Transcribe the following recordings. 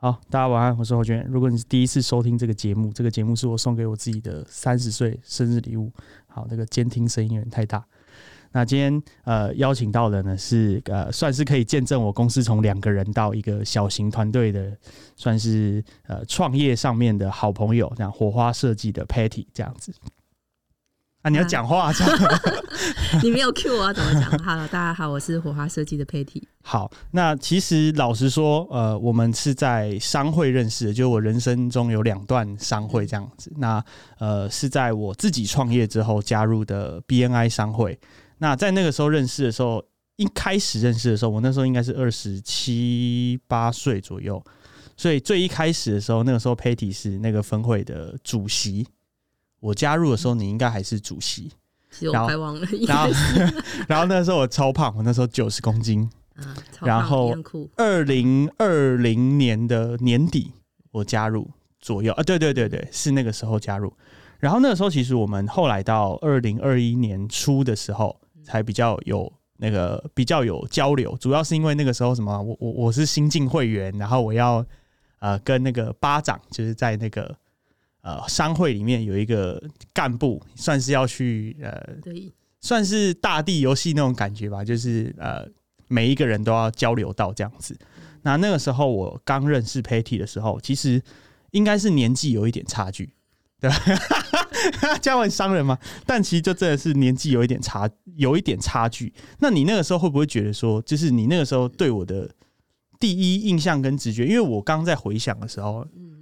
好，大家晚安，我是侯娟。如果你是第一次收听这个节目，这个节目是我送给我自己的三十岁生日礼物。好，那个监听声音有点太大。那今天呃邀请到的呢是呃算是可以见证我公司从两个人到一个小型团队的，算是呃创业上面的好朋友，这样火花设计的 Patty 这样子。啊，你要讲话这样。你没有 Q 我要怎么讲？Hello，大家好，我是火花设计的 Patty。好，那其实老实说，呃，我们是在商会认识的，就是我人生中有两段商会这样子。那呃，是在我自己创业之后加入的 BNI 商会。那在那个时候认识的时候，一开始认识的时候，我那时候应该是二十七八岁左右，所以最一开始的时候，那个时候 Patty 是那个分会的主席。我加入的时候，你应该还是主席。其实我快忘了。然后，然后那时候我超胖，我那时候九十公斤。啊，然后二零二零年的年底我加入左右啊，对对对对，是那个时候加入。然后那个时候其实我们后来到二零二一年初的时候才比较有那个比较有交流，主要是因为那个时候什么，我我我是新进会员，然后我要呃跟那个巴掌就是在那个。呃，商会里面有一个干部，算是要去呃，对，算是大地游戏那种感觉吧，就是呃，每一个人都要交流到这样子。那那个时候我刚认识 Patty 的时候，其实应该是年纪有一点差距，对，这样问商人嘛？但其实就真的是年纪有一点差，有一点差距。那你那个时候会不会觉得说，就是你那个时候对我的第一印象跟直觉？因为我刚在回想的时候，嗯。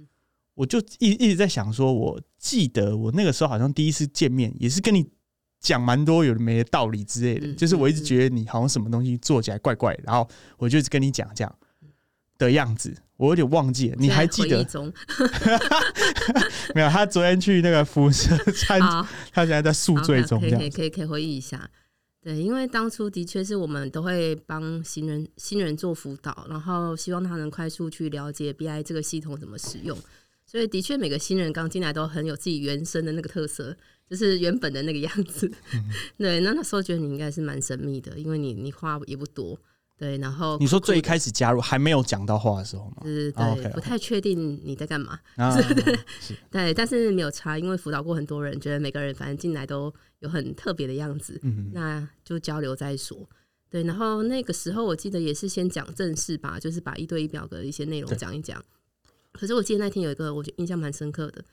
我就一一直在想，说我记得我那个时候好像第一次见面，也是跟你讲蛮多有的没的道理之类的。就是我一直觉得你好像什么东西做起来怪怪，然后我就跟你讲这样的样子，我有点忘记了，你还记得？没有，他昨天去那个辐射餐，他现在在宿醉中，这样可以可以可以回忆一下。对，因为当初的确是我们都会帮新人新人做辅导，然后希望他能快速去了解 BI 这个系统怎么使用。所以的确，每个新人刚进来都很有自己原生的那个特色，就是原本的那个样子。对，那那时候觉得你应该是蛮神秘的，因为你你话也不多。对，然后你说最一开始加入还没有讲到话的时候吗？是，对，不太确定你在干嘛。对，对，但是没有差，因为辅导过很多人，觉得每个人反正进来都有很特别的样子。嗯，那就交流再说。对，然后那个时候我记得也是先讲正事吧，就是把一对一表格的一些内容讲一讲。可是我记得那天有一个，我觉印象蛮深刻的，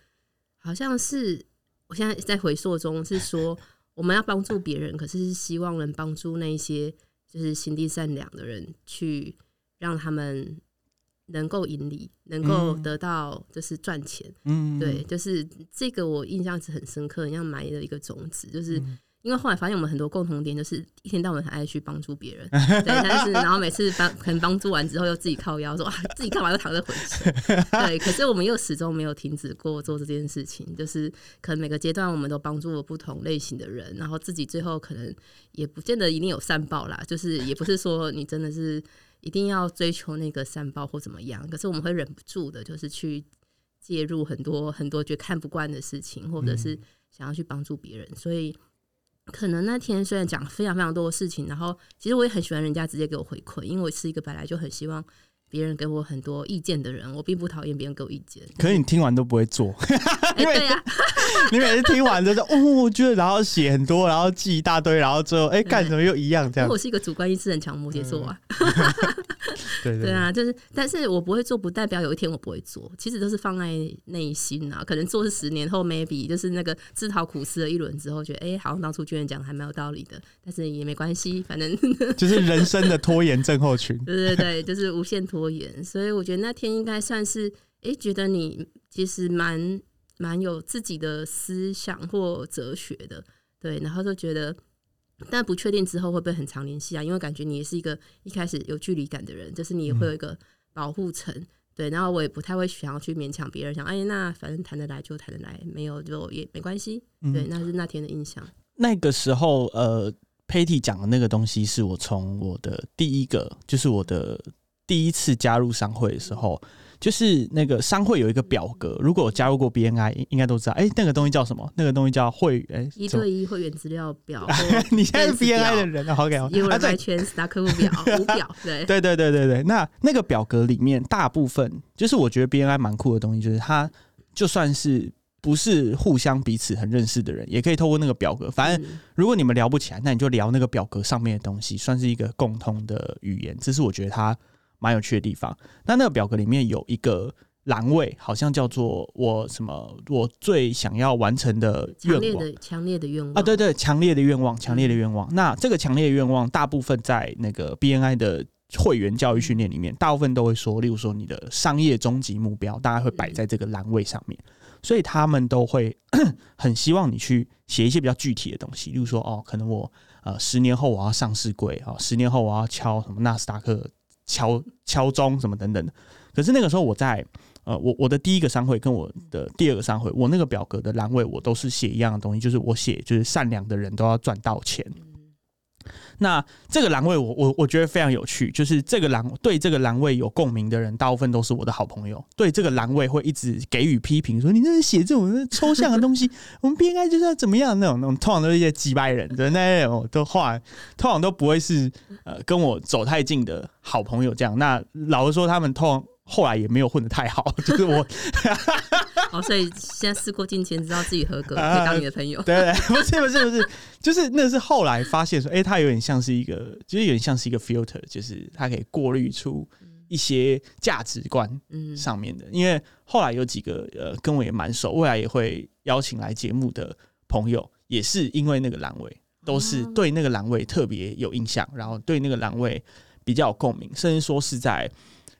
好像是我现在在回溯中是说，我们要帮助别人，可是是希望能帮助那些就是心地善良的人，去让他们能够盈利，能够得到就是赚钱。嗯，对，就是这个我印象是很深刻，像埋了一个种子，就是。因为后来发现我们很多共同点，就是一天到晚很爱去帮助别人，对，但是然后每次帮可能帮助完之后又自己靠腰说啊自己干嘛又躺在回去，对，可是我们又始终没有停止过做这件事情，就是可能每个阶段我们都帮助了不同类型的人，然后自己最后可能也不见得一定有善报啦，就是也不是说你真的是一定要追求那个善报或怎么样，可是我们会忍不住的，就是去介入很多很多觉得看不惯的事情，或者是想要去帮助别人，所以。可能那天虽然讲非常非常多的事情，然后其实我也很喜欢人家直接给我回馈，因为我是一个本来就很希望别人给我很多意见的人，我并不讨厌别人给我意见。可是你听完都不会做，对呀，你每次听完就是哦，我觉得然后写很多，然后记一大堆，然后最后哎干什么又一样这样。我是一个主观意识很强摩羯座啊。对对啊，就是，但是我不会做，不代表有一天我不会做。其实都是放在内心啊，可能做是十年后，maybe 就是那个自讨苦吃了一轮之后，觉得哎，好像当初居然讲还蛮有道理的。但是也没关系，反正就是人生的拖延症候群。对对对，就是无限拖延。所以我觉得那天应该算是哎，觉得你其实蛮蛮有自己的思想或哲学的，对，然后就觉得。但不确定之后会不会很常联系啊？因为感觉你也是一个一开始有距离感的人，就是你也会有一个保护层，对。然后我也不太会想要去勉强别人，想哎，那反正谈得来就谈得来，没有就也没关系。对，那是那天的印象。那个时候，呃，Patty 讲的那个东西，是我从我的第一个，就是我的第一次加入商会的时候，就是那个商会有一个表格，如果加入过 BNI，应该都知道。哎，那个东西叫什么？那个东西叫会员一对一会员资料表。你现在是 BNI 的人啊，OK，有人在圈 Stack 客户表 五表，对对对对对对。那那个表格里面大部分，就是我觉得 BNI 蛮酷的东西，就是它就算是不是互相彼此很认识的人，也可以透过那个表格。反正如果你们聊不起来，那你就聊那个表格上面的东西，算是一个共通的语言。这是我觉得它。蛮有趣的地方。那那个表格里面有一个栏位，好像叫做我什么我最想要完成的愿望，强烈的愿望啊，对对，强烈的愿望，强烈的愿望。那这个强烈的愿望，大部分在那个 BNI 的会员教育训练里面，大部分都会说，例如说你的商业终极目标，大概会摆在这个栏位上面。所以他们都会 很希望你去写一些比较具体的东西，例如说哦，可能我呃十年后我要上市柜啊，十年后我要敲什么纳斯达克。敲敲钟什么等等的，可是那个时候我在呃，我我的第一个商会跟我的第二个商会，我那个表格的栏位我都是写一样的东西，就是我写就是善良的人都要赚到钱。那这个栏位我我我觉得非常有趣，就是这个栏对这个栏位有共鸣的人，大部分都是我的好朋友。对这个栏位会一直给予批评，说你这是写这种抽象的东西，我们不应该就是要怎么样那种那种，通常都是一些几百人的那种，的话通常都不会是呃跟我走太近的好朋友这样。那老实说，他们通常。后来也没有混的太好，就是我，哦，所以现在事过境迁，知道自己合格，可以当你的朋友。对对，不是不是不是，就是那是后来发现说，哎，他有点像是一个，就是有点像是一个 filter，就是它可以过滤出一些价值观上面的。因为后来有几个呃跟我也蛮熟，未来也会邀请来节目的朋友，也是因为那个栏位，都是对那个栏位特别有印象，然后对那个栏位比较有共鸣，甚至说是在。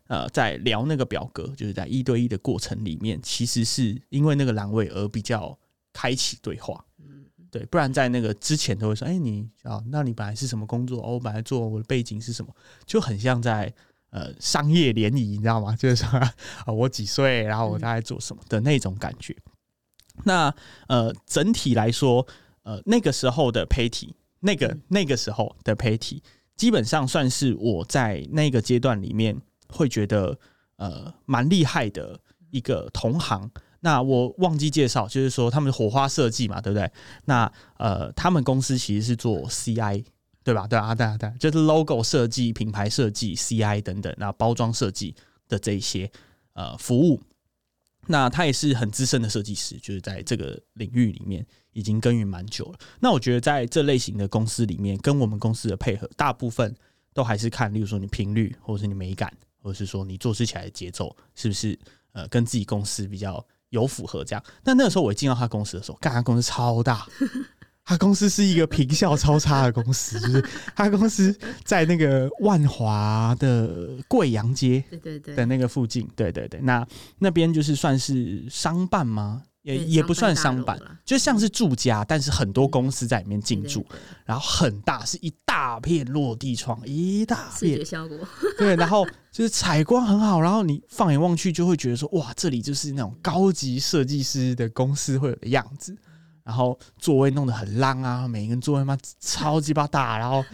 呃，在聊那个表格，就是在一对一的过程里面，其实是因为那个栏位而比较开启对话。嗯，对，不然在那个之前都会说，哎，你啊，那你本来是什么工作？哦，我本来做我的背景是什么？就很像在呃商业联谊，你知道吗？就是说啊，我几岁，然后我大概做什么的那种感觉。那呃，整体来说，呃，那个时候的胚体，那个那个时候的胚体，基本上算是我在那个阶段里面。会觉得呃蛮厉害的一个同行，那我忘记介绍，就是说他们火花设计嘛，对不对？那呃，他们公司其实是做 CI，对吧？对啊，对啊，对，就是 logo 设计、品牌设计、CI 等等，那包装设计的这一些呃服务，那他也是很资深的设计师，就是在这个领域里面已经耕耘蛮久了。那我觉得在这类型的公司里面，跟我们公司的配合，大部分都还是看，例如说你频率，或者是你美感。或者是说你做事起来的节奏是不是呃跟自己公司比较有符合这样？那那个时候我一进到他公司的时候，干他公司超大，他公司是一个平效超差的公司，就是他公司在那个万华的贵阳街对对对的那个附近，对对对，那那边就是算是商办吗？也也不算商办，就像是住家，但是很多公司在里面进驻，然后很大，是一大片落地窗，一大片视觉效果。对，然后就是采光很好，然后你放眼望去就会觉得说，哇，这里就是那种高级设计师的公司会有的样子。然后座位弄得很浪啊，每一个座位嘛超级巴大，然后。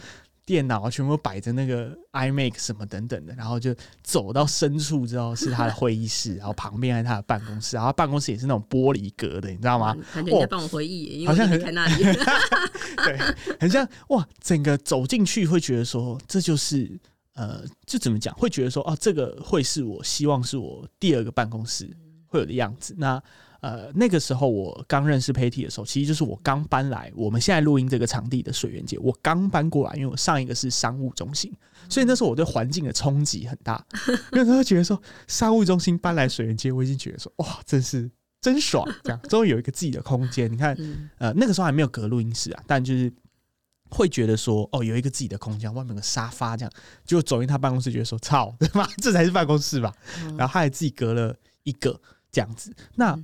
电脑全部摆着那个 iMac 什么等等的，然后就走到深处之后是他的会议室，然后旁边是他的办公室，然后办公室也是那种玻璃隔的，你知道吗？感觉你在帮我回忆，好像很在那里，对，很像哇！整个走进去会觉得说，这就是呃，就怎么讲？会觉得说，哦，这个会是我希望是我第二个办公室会有的样子。那呃，那个时候我刚认识 Patty 的时候，其实就是我刚搬来我们现在录音这个场地的水源街。我刚搬过来，因为我上一个是商务中心，所以那时候我对环境的冲击很大。因为他会觉得说，商务中心搬来水源街，我已经觉得说，哇，真是真爽，这样终于有一个自己的空间。你看，呃，那个时候还没有隔录音室啊，但就是会觉得说，哦，有一个自己的空间，外面有个沙发，这样就走进他办公室，觉得说，操，对吧？这才是办公室吧？然后他还自己隔了一个这样子，那。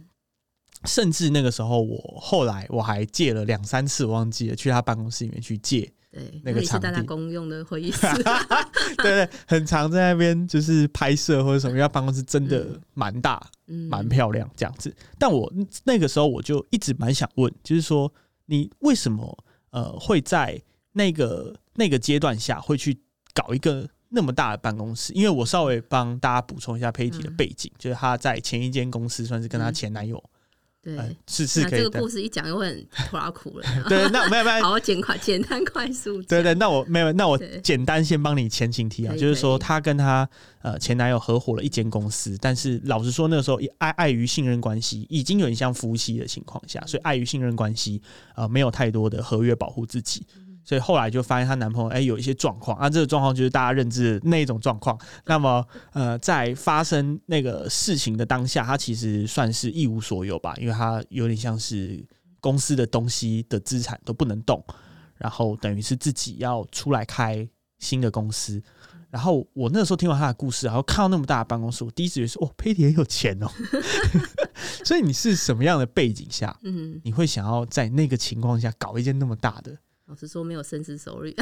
甚至那个时候，我后来我还借了两三次，我忘记了去他办公室里面去借。对，那个场地公用的会议室。对对，很常在那边就是拍摄或者什么，因为办公室真的蛮大，蛮漂亮这样子。但我那个时候我就一直蛮想问，就是说你为什么呃会在那个那个阶段下会去搞一个那么大的办公室？因为我稍微帮大家补充一下佩蒂的背景，就是她在前一间公司算是跟她前男友。对，是是可以。这个故事一讲又会很拖拉苦了。对，那没有没有，好简快、简单、快速。对对，那我没有，那我简单先帮你前情提啊，就是说她跟她呃前男友合伙了一间公司，但是老实说那个时候碍碍于信任关系，已经有点像夫妻的情况下，所以碍于信任关系，呃，没有太多的合约保护自己。所以后来就发现她男朋友哎有一些状况啊，这个状况就是大家认知的那种状况。那么呃，在发生那个事情的当下，她其实算是一无所有吧，因为她有点像是公司的东西的资产都不能动，然后等于是自己要出来开新的公司。然后我那时候听完她的故事，然后看到那么大的办公室，我第一直觉得说哦，佩蒂很有钱哦。所以你是什么样的背景下，嗯，你会想要在那个情况下搞一件那么大的？老实说，没有深思熟虑。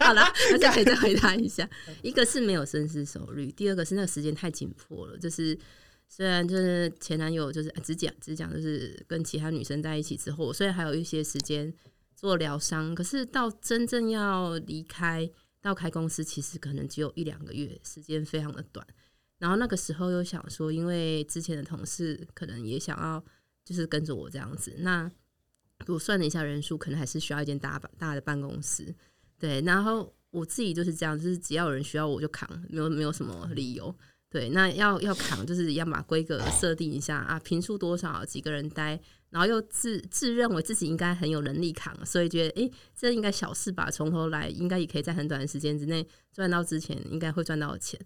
好了，大家可以再回答一下。一个是没有深思熟虑，第二个是那个时间太紧迫了。就是虽然就是前男友就是只讲只讲，就是跟其他女生在一起之后，虽然还有一些时间做疗伤，可是到真正要离开到开公司，其实可能只有一两个月，时间非常的短。然后那个时候又想说，因为之前的同事可能也想要就是跟着我这样子，那。我算了一下人数，可能还是需要一间大大的办公室。对，然后我自己就是这样，就是只要有人需要我就扛，没有没有什么理由。对，那要要扛，就是要把规格设定一下啊，平数多少，几个人待，然后又自自认为自己应该很有能力扛，所以觉得哎，这应该小事吧，从头来，应该也可以在很短的时间之内赚到之前应该会赚到的钱。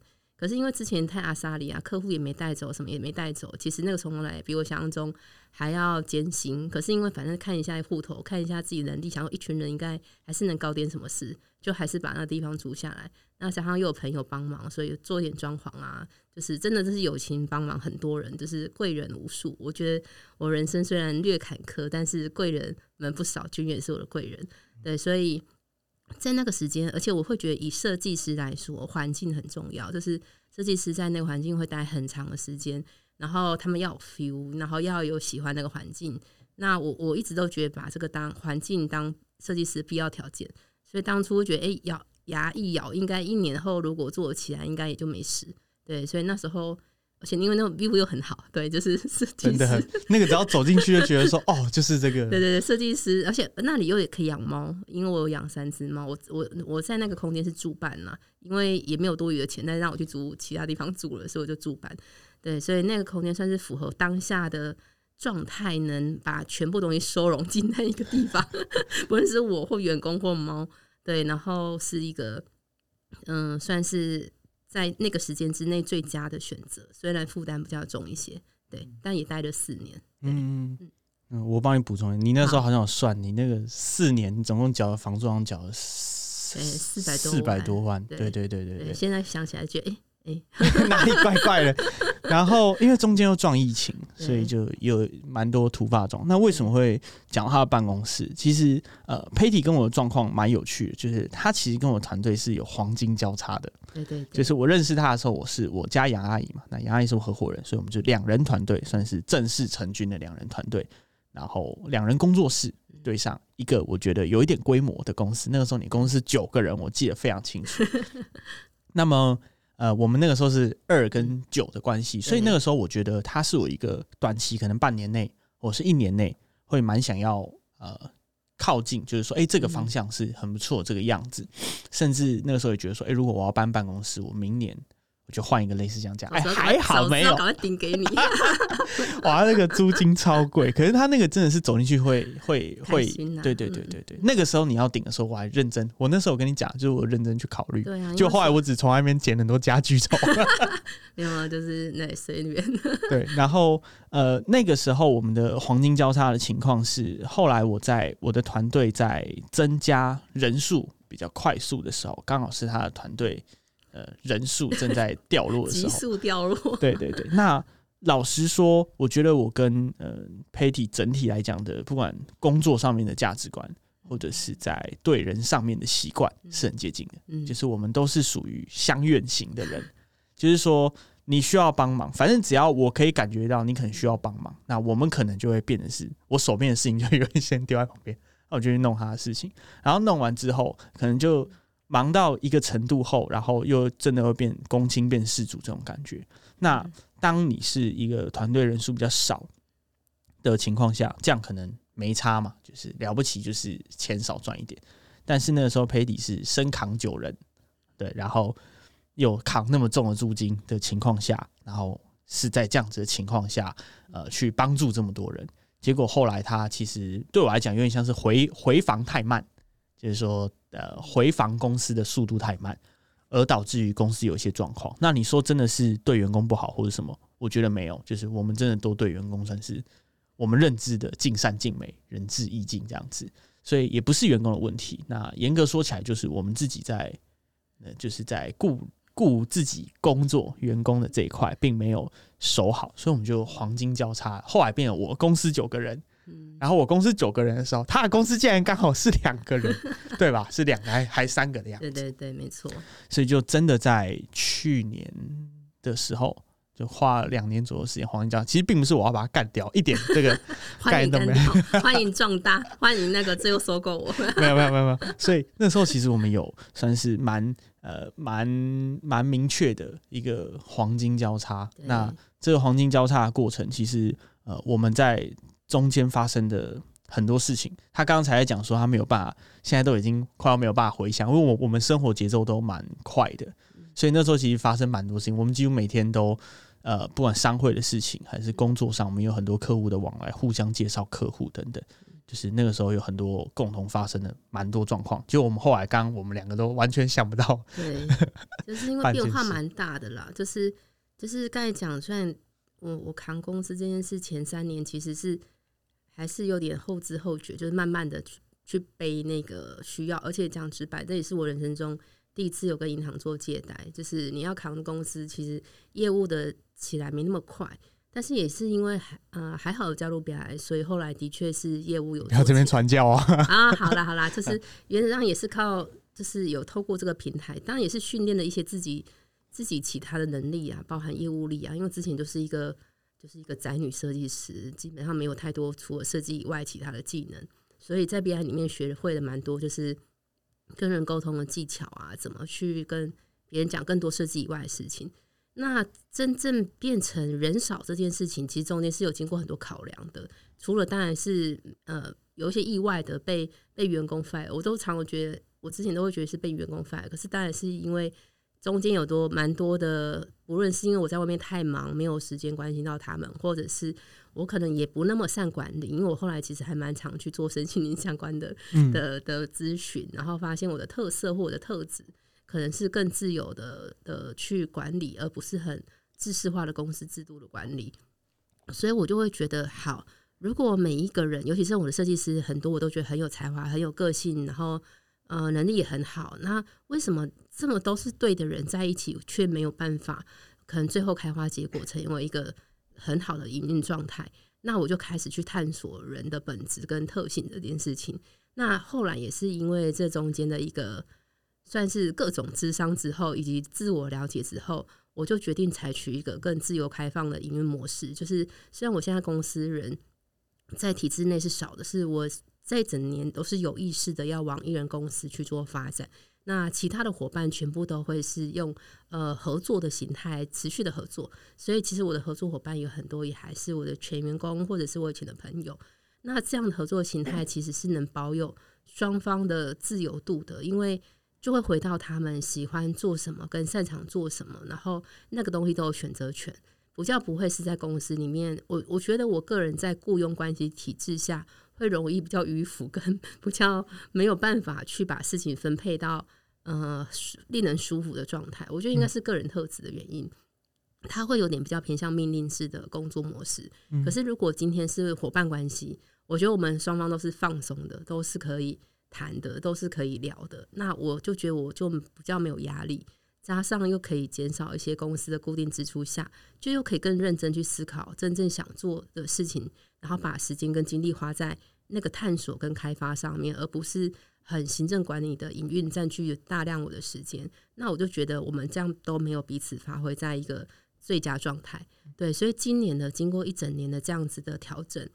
可是因为之前太阿萨里啊，客户也没带走，什么也没带走。其实那个从头来比我想象中还要艰辛。可是因为反正看一下户头，看一下自己能力，想要一群人应该还是能搞点什么事，就还是把那地方租下来。那加上又有朋友帮忙，所以做点装潢啊，就是真的就是友情帮忙，很多人就是贵人无数。我觉得我人生虽然略坎坷，但是贵人们不少，君也是我的贵人。对，所以。在那个时间，而且我会觉得，以设计师来说，环境很重要。就是设计师在那个环境会待很长的时间，然后他们要 feel，然后要有喜欢那个环境。那我我一直都觉得把这个当环境当设计师必要条件。所以当初觉得，哎，咬牙一咬，应该一年后如果做起来，应该也就没事。对，所以那时候。而且因为那种 view 又很好，对，就是 设计师，那个只要走进去就觉得说，哦，就是这个。对对对，设计师，而且那里又也可以养猫，因为我有养三只猫，我我我在那个空间是住办嘛，因为也没有多余的钱，但是让我去租其他地方住了，所以我就住办。对，所以那个空间算是符合当下的状态，能把全部东西收容进那一个地方，不论是我或员工或猫，对，然后是一个，嗯，算是。在那个时间之内最佳的选择，虽然负担比较重一些，对，但也待了四年。嗯嗯，我帮你补充，你那时候好像有算，你那个四年你总共缴的房租好像缴了四四百多四百多万，对对对对对。现在想起来觉得，哎。哎，哪里怪怪的？然后因为中间又撞疫情，所以就有蛮多突发状。那为什么会讲他的办公室？其实呃，Patty 跟我的状况蛮有趣的，就是他其实跟我团队是有黄金交叉的。对对，就是我认识他的时候，我是我家杨阿姨嘛，那杨阿姨是我合伙人，所以我们就两人团队，算是正式成军的两人团队。然后两人工作室对上一个我觉得有一点规模的公司，那个时候你公司九个人，我记得非常清楚。那么。呃，我们那个时候是二跟九的关系，所以那个时候我觉得它是我一个短期，可能半年内，我是一年内会蛮想要呃靠近，就是说，哎，这个方向是很不错，这个样子，甚至那个时候也觉得说，哎，如果我要搬办公室，我明年。就换一个类似这样讲，哎，还好没有，赶快顶给你。哇，那个租金超贵，可是他那个真的是走进去会会会，对对对对对。那个时候你要顶的时候，我还认真。我那时候我跟你讲，就是我认真去考虑。对啊。就后来我只从外面捡很多家具走。没有啊，就是那随便。对，然后呃，那个时候我们的黄金交叉的情况是，后来我在我的团队在增加人数比较快速的时候，刚好是他的团队。呃，人数正在掉落的时候，急速掉落。对对对，那老实说，我觉得我跟呃 Patty 整体来讲的，不管工作上面的价值观，或者是在对人上面的习惯，是很接近的。嗯，就是我们都是属于相愿型的人，就是说你需要帮忙，反正只要我可以感觉到你可能需要帮忙，那我们可能就会变成是我手边的事情就有人先丢在旁边，那我就去弄他的事情，然后弄完之后，可能就。忙到一个程度后，然后又真的会变公卿变世主这种感觉。那当你是一个团队人数比较少的情况下，这样可能没差嘛，就是了不起，就是钱少赚一点。但是那个时候佩迪是身扛九人，对，然后又扛那么重的租金的情况下，然后是在这样子的情况下，呃，去帮助这么多人。结果后来他其实对我来讲有点像是回回防太慢，就是说。呃，回防公司的速度太慢，而导致于公司有一些状况。那你说真的是对员工不好或者什么？我觉得没有，就是我们真的都对员工算是我们认知的尽善尽美、仁至义尽这样子，所以也不是员工的问题。那严格说起来，就是我们自己在，呃，就是在顾顾自己工作员工的这一块，并没有守好，所以我们就黄金交叉。后来变了，我公司九个人。然后我公司九个人的时候，他的公司竟然刚好是两个人，对吧？是两个还还三个的样子。对对对，没错。所以就真的在去年的时候，就花了两年左右时间黄金交其实并不是我要把它干掉，一点这个 概念都没有。欢迎壮大，欢迎那个最后收购我。没有没有没有没有。所以那时候其实我们有算是蛮呃蛮蛮明确的一个黄金交叉。那这个黄金交叉的过程，其实呃我们在。中间发生的很多事情，他刚才在讲说他没有办法，现在都已经快要没有办法回想，因为我我们生活节奏都蛮快的，所以那时候其实发生蛮多事情。我们几乎每天都呃，不管商会的事情还是工作上，我们有很多客户的往来，互相介绍客户等等，就是那个时候有很多共同发生的蛮多状况。就我们后来刚我们两个都完全想不到，对，就是因为 变化蛮大的啦。就是就是刚才讲，虽然我我扛公司这件事前三年其实是。还是有点后知后觉，就是慢慢的去去背那个需要，而且讲直白，这也是我人生中第一次有跟银行做借贷，就是你要扛公司，其实业务的起来没那么快，但是也是因为还呃还好有加入 BI，所以后来的确是业务有。要这边传教啊！啊，好啦好啦，就是原则上也是靠，就是有透过这个平台，当然也是训练了一些自己自己其他的能力啊，包含业务力啊，因为之前就是一个。就是一个宅女设计师，基本上没有太多除了设计以外其他的技能，所以在 BI 里面学会了蛮多，就是跟人沟通的技巧啊，怎么去跟别人讲更多设计以外的事情。那真正变成人少这件事情，其实中间是有经过很多考量的。除了当然是呃有一些意外的被被员工 fire，我都常我觉得我之前都会觉得是被员工 fire，可是当然是因为。中间有多蛮多的，不论是因为我在外面太忙，没有时间关心到他们，或者是我可能也不那么善管理，因为我后来其实还蛮常去做身心灵相关的的的咨询，然后发现我的特色或我的特质，可能是更自由的的去管理，而不是很制式化的公司制度的管理，所以我就会觉得，好，如果每一个人，尤其是我的设计师，很多我都觉得很有才华，很有个性，然后。呃，能力也很好。那为什么这么都是对的人在一起，却没有办法，可能最后开花结果，成为一个很好的营运状态？那我就开始去探索人的本质跟特性这件事情。那后来也是因为这中间的一个算是各种智商之后，以及自我了解之后，我就决定采取一个更自由开放的营运模式。就是虽然我现在公司人在体制内是少的，是我。这整年都是有意识的要往艺人公司去做发展，那其他的伙伴全部都会是用呃合作的形态持续的合作，所以其实我的合作伙伴有很多也还是我的全员工或者是我以前的朋友。那这样的合作形态其实是能保有双方的自由度的，因为就会回到他们喜欢做什么跟擅长做什么，然后那个东西都有选择权，比较不会是在公司里面。我我觉得我个人在雇佣关系体制下。会容易比较迂腐，跟 比较没有办法去把事情分配到呃令人舒服的状态。我觉得应该是个人特质的原因，他会有点比较偏向命令式的工作模式。可是如果今天是伙伴关系，我觉得我们双方都是放松的，都是可以谈的，都是可以聊的。那我就觉得我就比较没有压力，加上又可以减少一些公司的固定支出下，就又可以更认真去思考真正想做的事情，然后把时间跟精力花在。那个探索跟开发上面，而不是很行政管理的营运占据大量我的时间，那我就觉得我们这样都没有彼此发挥在一个最佳状态。对，所以今年呢，经过一整年的这样子的调整，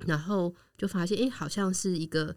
然后就发现，哎，好像是一个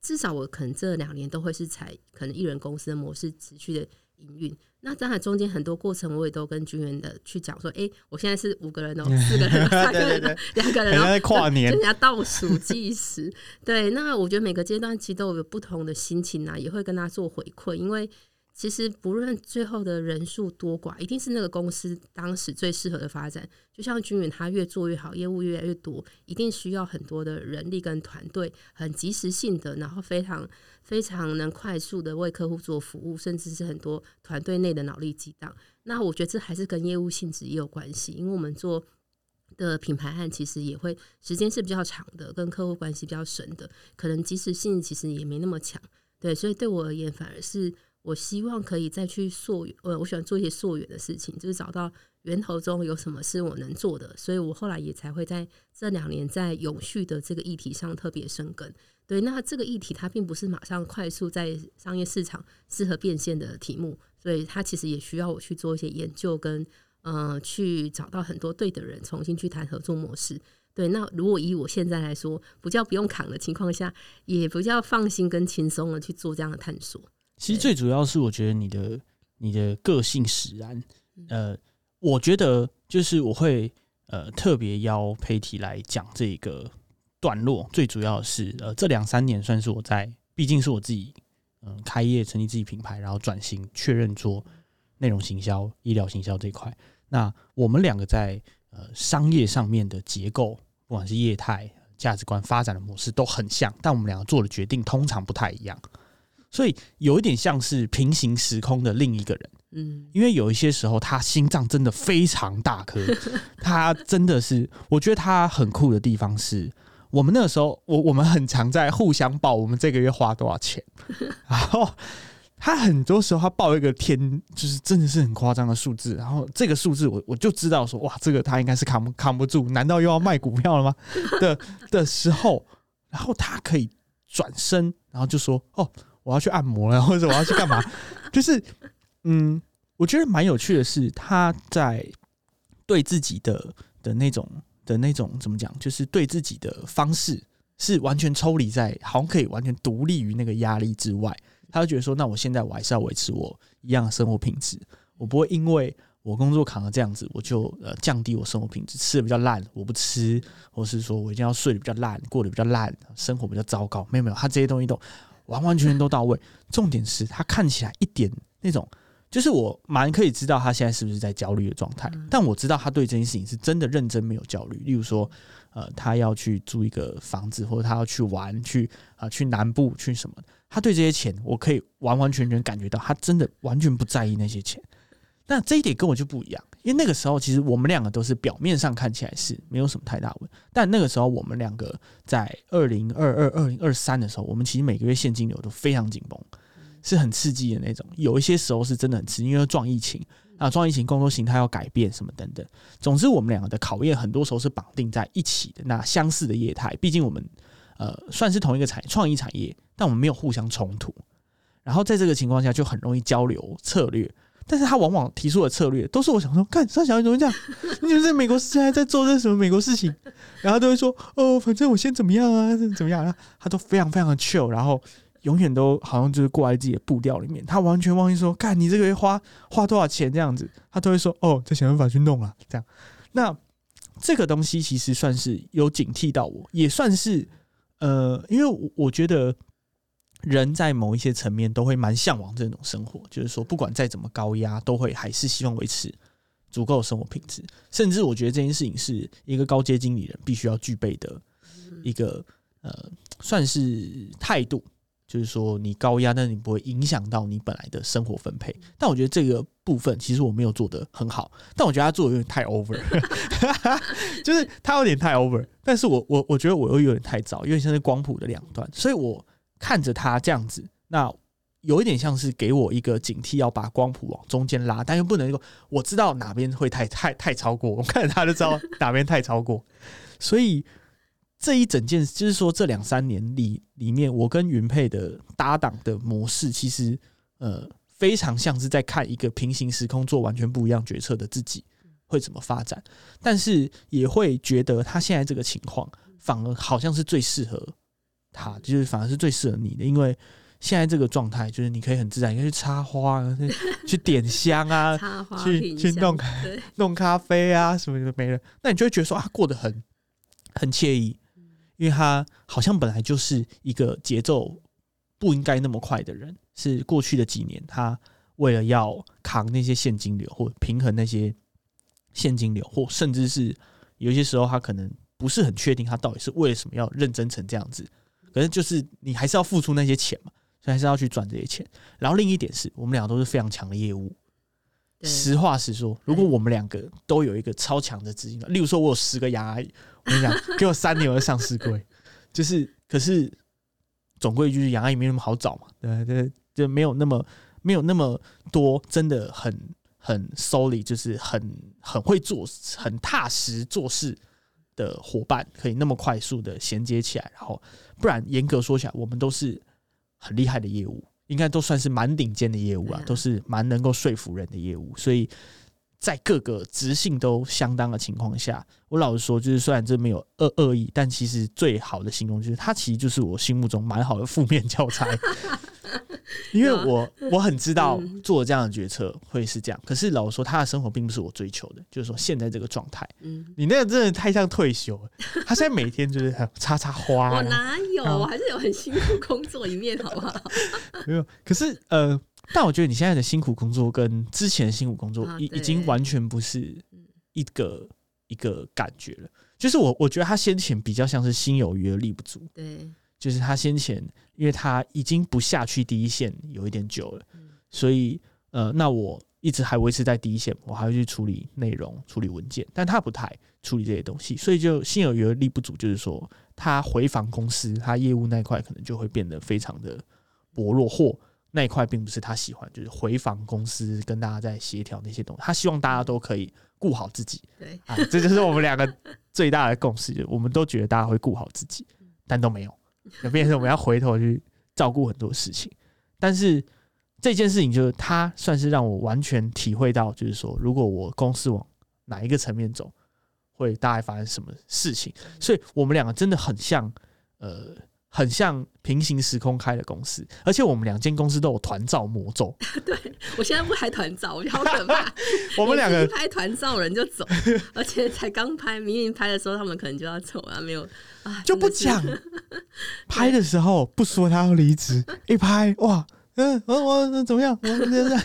至少我可能这两年都会是采可能艺人公司的模式持续的营运。那当然中间很多过程我也都跟军员的去讲说，哎，我现在是五个人哦，四个人，三个人，两个人，然后跨年，人家倒数计时。对，那我觉得每个阶段其实都有不同的心情啊，也会跟他做回馈，因为。其实不论最后的人数多寡，一定是那个公司当时最适合的发展。就像君远，他越做越好，业务越来越多，一定需要很多的人力跟团队，很及时性的，然后非常非常能快速的为客户做服务，甚至是很多团队内的脑力激荡。那我觉得这还是跟业务性质也有关系，因为我们做的品牌案其实也会时间是比较长的，跟客户关系比较深的，可能及时性其实也没那么强。对，所以对我而言，反而是。我希望可以再去溯源，呃，我喜欢做一些溯源的事情，就是找到源头中有什么是我能做的，所以我后来也才会在这两年在永续的这个议题上特别生根。对，那这个议题它并不是马上快速在商业市场适合变现的题目，所以它其实也需要我去做一些研究，跟呃去找到很多对的人，重新去谈合作模式。对，那如果以我现在来说，不叫不用扛的情况下，也不叫放心跟轻松的去做这样的探索。其实最主要是，我觉得你的你的个性使然，呃，我觉得就是我会呃特别邀佩提来讲这个段落。最主要是呃这两三年算是我在，毕竟是我自己嗯开业成立自己品牌，然后转型确认做内容行销、医疗行销这一块。那我们两个在呃商业上面的结构，不管是业态、价值观、发展的模式都很像，但我们两个做的决定通常不太一样。所以有一点像是平行时空的另一个人，嗯，因为有一些时候他心脏真的非常大颗，他真的是，我觉得他很酷的地方是，我们那个时候，我我们很常在互相报我们这个月花多少钱，然后他很多时候他报一个天，就是真的是很夸张的数字，然后这个数字我我就知道说，哇，这个他应该是扛不扛不住，难道又要卖股票了吗？的的时候，然后他可以转身，然后就说，哦。我要去按摩了，或者我要去干嘛？就是，嗯，我觉得蛮有趣的是，他在对自己的的那种的那种怎么讲，就是对自己的方式是完全抽离在，好像可以完全独立于那个压力之外。他就觉得说，那我现在我还是要维持我一样的生活品质，我不会因为我工作扛了这样子，我就呃降低我生活品质，吃的比较烂，我不吃，或是说我一定要睡得比较烂，过得比较烂，生活比较糟糕。没有没有，他这些东西都。完完全全都到位，重点是他看起来一点那种，就是我蛮可以知道他现在是不是在焦虑的状态，但我知道他对这件事情是真的认真，没有焦虑。例如说，呃，他要去租一个房子，或者他要去玩，去啊，去南部去什么，他对这些钱，我可以完完全全感觉到，他真的完全不在意那些钱。那这一点跟我就不一样。因为那个时候，其实我们两个都是表面上看起来是没有什么太大问题但那个时候我们两个在二零二二、二零二三的时候，我们其实每个月现金流都非常紧绷，是很刺激的那种。有一些时候是真的很刺激，因为撞疫情啊，撞疫情工作形态要改变什么等等。总之，我们两个的考验很多时候是绑定在一起的。那相似的业态，毕竟我们呃算是同一个产业，创意产业，但我们没有互相冲突。然后在这个情况下，就很容易交流策略。但是他往往提出的策略都是我想说，看张小雨怎么这样？你怎么在美国现在在做这什么美国事情？然后都会说，哦，反正我先怎么样啊，怎么样啊？他都非常非常的 chill，然后永远都好像就是过在自己的步调里面。他完全忘记说，看你这个月花花多少钱这样子，他都会说，哦，再想办法去弄啊，这样。那这个东西其实算是有警惕到我，也算是呃，因为我我觉得。人在某一些层面都会蛮向往这种生活，就是说，不管再怎么高压，都会还是希望维持足够的生活品质。甚至我觉得这件事情是一个高阶经理人必须要具备的一个呃，算是态度，就是说你高压，但是你不会影响到你本来的生活分配。但我觉得这个部分其实我没有做得很好，但我觉得他做的有点太 over，就是他有点太 over，但是我我我觉得我又有点太早，因为现在光谱的两端，所以我。看着他这样子，那有一点像是给我一个警惕，要把光谱往中间拉，但又不能够我知道哪边会太 太太超过，我看着他就知道哪边太超过。所以这一整件，就是说这两三年里里面，我跟云佩的搭档的模式，其实呃非常像是在看一个平行时空做完全不一样决策的自己会怎么发展，但是也会觉得他现在这个情况反而好像是最适合。他，就是反而是最适合你的，因为现在这个状态就是你可以很自然，你可以去插花、去点香啊，去去弄弄咖啡啊什么的没了，那你就会觉得说啊，过得很很惬意，因为他好像本来就是一个节奏不应该那么快的人，是过去的几年他为了要扛那些现金流或平衡那些现金流，或甚至是有些时候他可能。不是很确定他到底是为什么要认真成这样子，可是就是你还是要付出那些钱嘛，所以还是要去赚这些钱。然后另一点是我们俩都是非常强的业务。实话实说，如果我们两个都有一个超强的资金，例如说我有十个牙医，我跟你讲，给我三年我就上市柜，就是可是总归就是牙医没那么好找嘛，对对，就没有那么没有那么多真的很很 solid，就是很很会做很踏实做事。的伙伴可以那么快速的衔接起来，然后不然严格说起来，我们都是很厉害的业务，应该都算是蛮顶尖的业务啊，都是蛮能够说服人的业务，所以在各个直性都相当的情况下，我老实说，就是虽然这没有恶恶意，但其实最好的形容就是它其实就是我心目中蛮好的负面教材。因为我我很知道做这样的决策会是这样，可是老实说，他的生活并不是我追求的。就是说，现在这个状态，嗯，你那个真的太像退休了。他现在每天就是插插花，我哪有？我还是有很辛苦工作一面，好不好？没有。可是呃，但我觉得你现在的辛苦工作跟之前的辛苦工作已已经完全不是一个一个感觉了。就是我我觉得他先前比较像是心有余而力不足，对。就是他先前，因为他已经不下去第一线有一点久了，所以呃，那我一直还维持在第一线，我还会去处理内容、处理文件，但他不太处理这些东西，所以就心有余而力不足，就是说他回访公司，他业务那一块可能就会变得非常的薄弱，或那一块并不是他喜欢，就是回访公司跟大家在协调那些东西，他希望大家都可以顾好自己，对啊，这就是我们两个最大的共识，就我们都觉得大家会顾好自己，但都没有。就变成我们要回头去照顾很多事情，但是这件事情就是他算是让我完全体会到，就是说，如果我公司往哪一个层面走，会大概发生什么事情。所以我们两个真的很像，呃。很像平行时空开的公司，而且我们两间公司都有团照魔咒。对我现在不拍团照，我好可怕。我们两个拍团照人就走，而且才刚拍，明明拍的时候他们可能就要走啊，没有啊，就不讲。拍的时候不说他要离职，一拍哇，嗯，我我怎么样？我现在。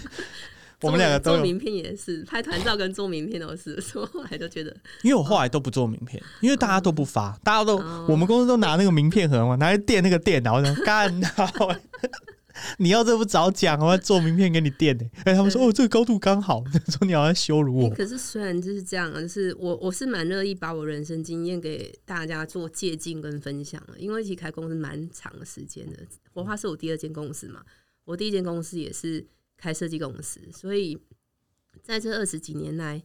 我们两个做名片也是拍团照跟做名片都是，所以后来都觉得，因为我后来都不做名片，因为大家都不发，大家都我们公司都拿那个名片盒嘛，拿来垫那个电脑，干到，你要这不早讲，我要做名片给你垫的。哎，他们说哦，这个高度刚好，说你好像羞辱我。可是虽然就是这样，就是我我是蛮乐意把我人生经验给大家做借鉴跟分享的，因为其实开公司蛮长时间的，活化是我第二间公司嘛，我第一间公司也是。开设计公司，所以在这二十几年来，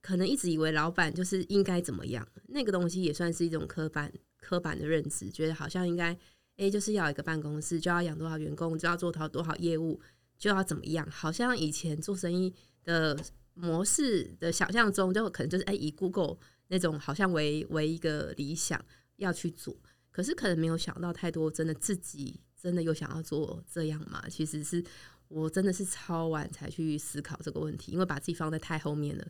可能一直以为老板就是应该怎么样，那个东西也算是一种刻板、刻板的认知，觉得好像应该，哎，就是要一个办公室，就要养多少员工，就要做多多少业务，就要怎么样，好像以前做生意的模式的想象中，就可能就是哎，以 Google 那种好像为为一个理想要去做，可是可能没有想到太多，真的自己真的有想要做这样嘛？其实是。我真的是超晚才去思考这个问题，因为把自己放在太后面了，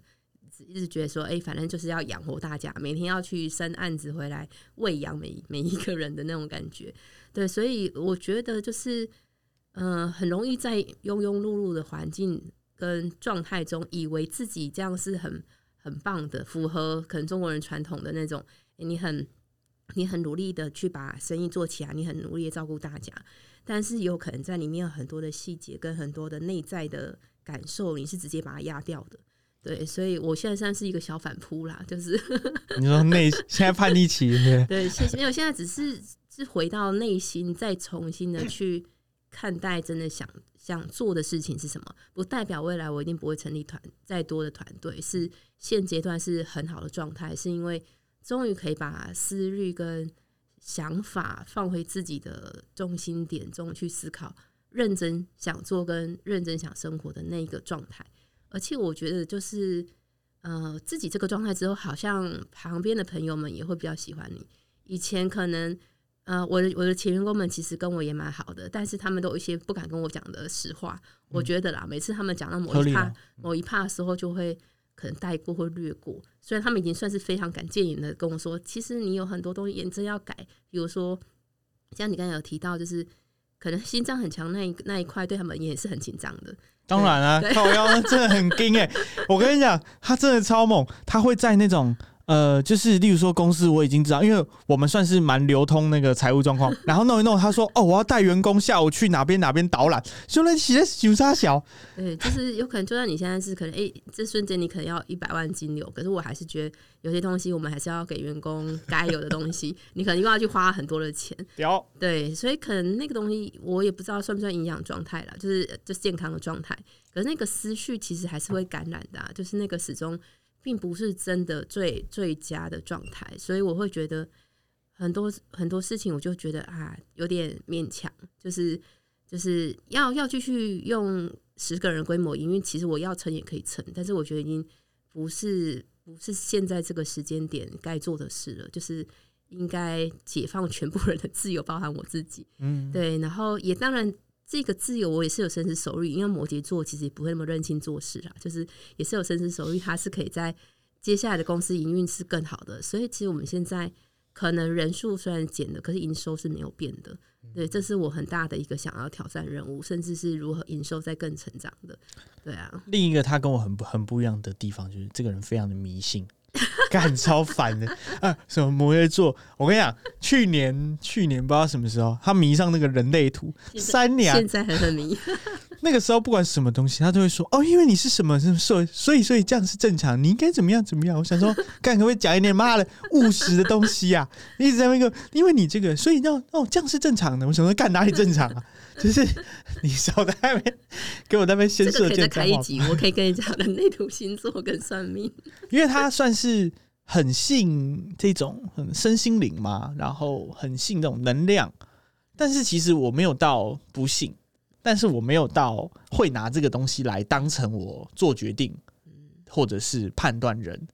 一直觉得说，哎，反正就是要养活大家，每天要去生案子回来喂养每每一个人的那种感觉。对，所以我觉得就是，嗯，很容易在庸庸碌碌的环境跟状态中，以为自己这样是很很棒的，符合可能中国人传统的那种，你很你很努力的去把生意做起来，你很努力的照顾大家。但是有可能在里面有很多的细节跟很多的内在的感受，你是直接把它压掉的，对，所以我现在算是一个小反扑啦，就是 你说内现在叛逆期，对，现没有，现在只是是回到内心，再重新的去看待真的想想做的事情是什么，不代表未来我一定不会成立团再多的团队，是现阶段是很好的状态，是因为终于可以把思虑跟。想法放回自己的中心点中去思考，认真想做跟认真想生活的那一个状态。而且我觉得，就是呃，自己这个状态之后，好像旁边的朋友们也会比较喜欢你。以前可能呃，我的我的前员工们其实跟我也蛮好的，但是他们都有一些不敢跟我讲的实话。我觉得啦，每次他们讲到某一怕某一怕的时候，就会可能带过或略过。虽然他们已经算是非常敢谏言的跟我说，其实你有很多东西也真要改，比如说像你刚才有提到，就是可能心脏很强那一那一块，对他们也是很紧张的。当然啊，靠腰真的很硬哎！我跟你讲，他真的超猛，他会在那种。呃，就是例如说公司我已经知道，因为我们算是蛮流通那个财务状况，然后弄一弄，他说哦，我要带员工下午去哪边哪边导览，就那企业九差小，对，就是有可能就算你现在是可能哎，这瞬间你可能要一百万金流，可是我还是觉得有些东西我们还是要给员工该有的东西，你可能又要去花很多的钱，有对，所以可能那个东西我也不知道算不算营养状态了，就是就是健康的状态，可是那个思绪其实还是会感染的，就是那个始终。并不是真的最最佳的状态，所以我会觉得很多很多事情，我就觉得啊，有点勉强，就是就是要要继续用十个人规模营运，其实我要撑也可以撑，但是我觉得已经不是不是现在这个时间点该做的事了，就是应该解放全部人的自由，包含我自己，嗯，对，然后也当然。这个自由我也是有深思熟虑，因为摩羯座其实也不会那么认清做事啊，就是也是有深思熟虑，他是可以在接下来的公司营运是更好的。所以其实我们现在可能人数虽然减了，可是营收是没有变的。对，这是我很大的一个想要挑战任务，甚至是如何营收在更成长的。对啊，另一个他跟我很不很不一样的地方就是这个人非常的迷信。干超烦的啊！什么摩羯座？我跟你讲，去年去年不知道什么时候，他迷上那个人类图，三年现在还很迷。那个时候不管什么东西，他都会说哦，因为你是什么什么所所以所以这样是正常，你应该怎么样怎么样。我想说，干可不可以讲一点妈的务实的东西啊？一直在那个，因为你这个，所以要哦这样是正常的。我想说，干哪里正常啊？就是你少在那边给我那边先设再开一集，我可以跟你讲人类图星座跟算命，因为他算是很信这种很身心灵嘛，然后很信这种能量，但是其实我没有到不信，但是我没有到会拿这个东西来当成我做决定或者是判断人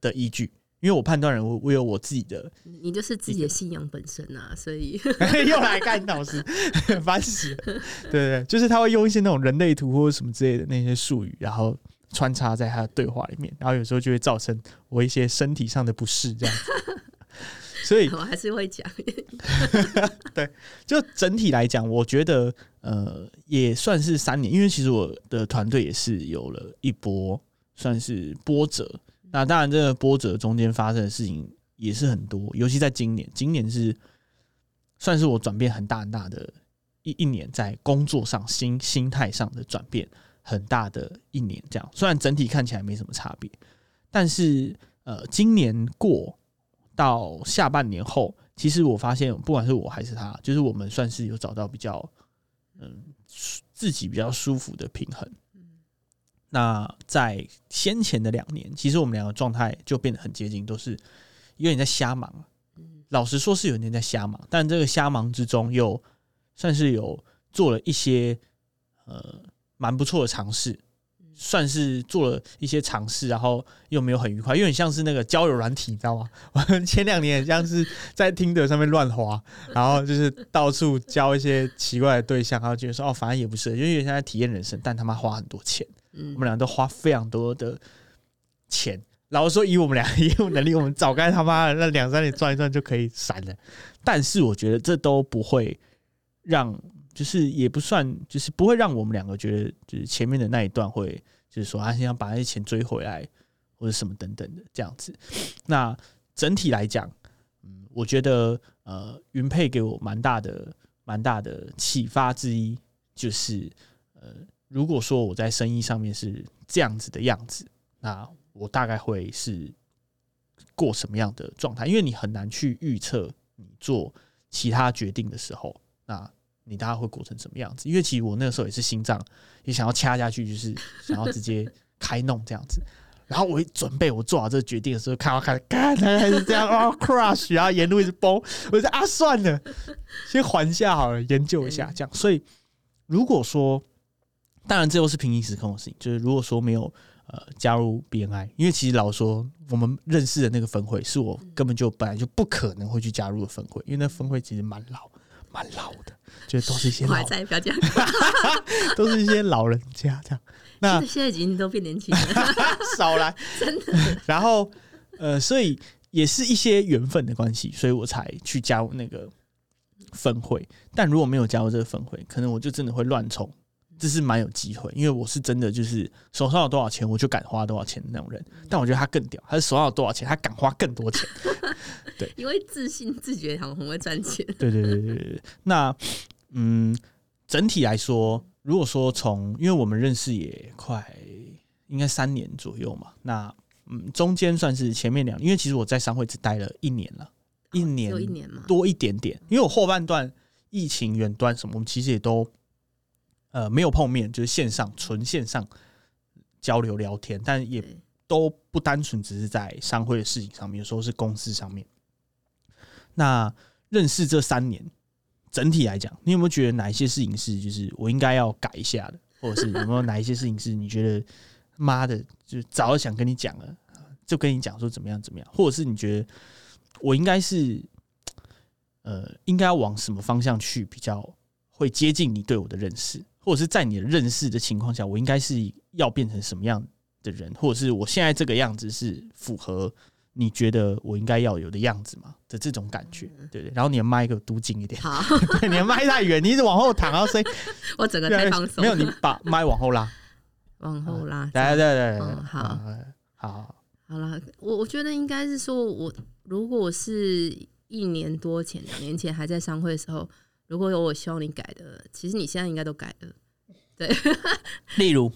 的依据。因为我判断人，我我有我自己的，你就是自己的信仰本身啊，所以 又来干导师，烦死了！对对，就是他会用一些那种人类图或者什么之类的那些术语，然后穿插在他的对话里面，然后有时候就会造成我一些身体上的不适，这样子。所以我还是会讲。对，就整体来讲，我觉得呃也算是三年，因为其实我的团队也是有了一波算是波折。那当然，这个波折中间发生的事情也是很多，尤其在今年，今年是算是我转变很大很大的一一年，在工作上心心态上的转变很大的一年。这样，虽然整体看起来没什么差别，但是呃，今年过到下半年后，其实我发现，不管是我还是他，就是我们算是有找到比较嗯自己比较舒服的平衡。那在先前的两年，其实我们两个状态就变得很接近，都是有点在瞎忙。老实说，是有点在瞎忙，但这个瞎忙之中，又算是有做了一些呃蛮不错的尝试，算是做了一些尝试，然后又没有很愉快，有点像是那个交友软体，你知道吗？我前两年像是在听的上面乱滑，然后就是到处交一些奇怪的对象，然后觉得说哦，反正也不是，因为现在体验人生，但他妈花很多钱。我们俩都花非常多的钱，老实说，以我们俩 业务能力，我们早该他妈的那两三年赚一赚就可以闪了。但是我觉得这都不会让，就是也不算，就是不会让我们两个觉得，就是前面的那一段会，就是说他先要把那些钱追回来，或者什么等等的这样子。那整体来讲，嗯，我觉得呃，云配给我蛮大的、蛮大的启发之一，就是呃。如果说我在生意上面是这样子的样子，那我大概会是过什么样的状态？因为你很难去预测你做其他决定的时候，那你大概会过成什么样子？因为其实我那个时候也是心脏也想要掐下去，就是想要直接开弄这样子。然后我一准备我做好这个决定的时候，看到看，干还是这样啊，crush，然后沿路一直崩，我说啊，算了，先缓下好了，研究一下这样。所以如果说当然，这又是平行时空的事情。就是如果说没有呃加入 BNI，因为其实老说我们认识的那个分会是我根本就本来就不可能会去加入的分会，因为那分会其实蛮老蛮老的，就都是一些老在不要讲，都是一些老人家这样。那 现在已经都变年轻了，少来真的。然后呃，所以也是一些缘分的关系，所以我才去加入那个分会。但如果没有加入这个分会，可能我就真的会乱冲。这是蛮有机会，因为我是真的就是手上有多少钱，我就敢花多少钱的那种人。但我觉得他更屌，他是手上有多少钱，他敢花更多钱。对，因为自信自觉好像很会赚钱。对对对对对。那嗯，整体来说，如果说从因为我们认识也快应该三年左右嘛，那嗯中间算是前面两，因为其实我在商会只待了一年了，一年一年嘛多一点点，因为我后半段疫情远端什么，我们其实也都。呃，没有碰面，就是线上纯线上交流聊天，但也都不单纯只是在商会的事情上面，有时候是公司上面。那认识这三年，整体来讲，你有没有觉得哪一些事情是就是我应该要改一下的，或者是有没有哪一些事情是你觉得妈的，就早就想跟你讲了，就跟你讲说怎么样怎么样，或者是你觉得我应该是呃，应该要往什么方向去比较会接近你对我的认识？或者是在你的认识的情况下，我应该是要变成什么样的人，或者是我现在这个样子是符合你觉得我应该要有的样子吗？的这种感觉，对对。然后你的麦给我嘟近一点，好，对，你的麦太远，你一直往后躺，然后声音我整个太放松，没有，你把麦往后拉，往后拉，对对对，好，好，好了，我我觉得应该是说，我如果是一年多前、两年前还在商会的时候。如果有我希望你改的，其实你现在应该都改了，对。例如，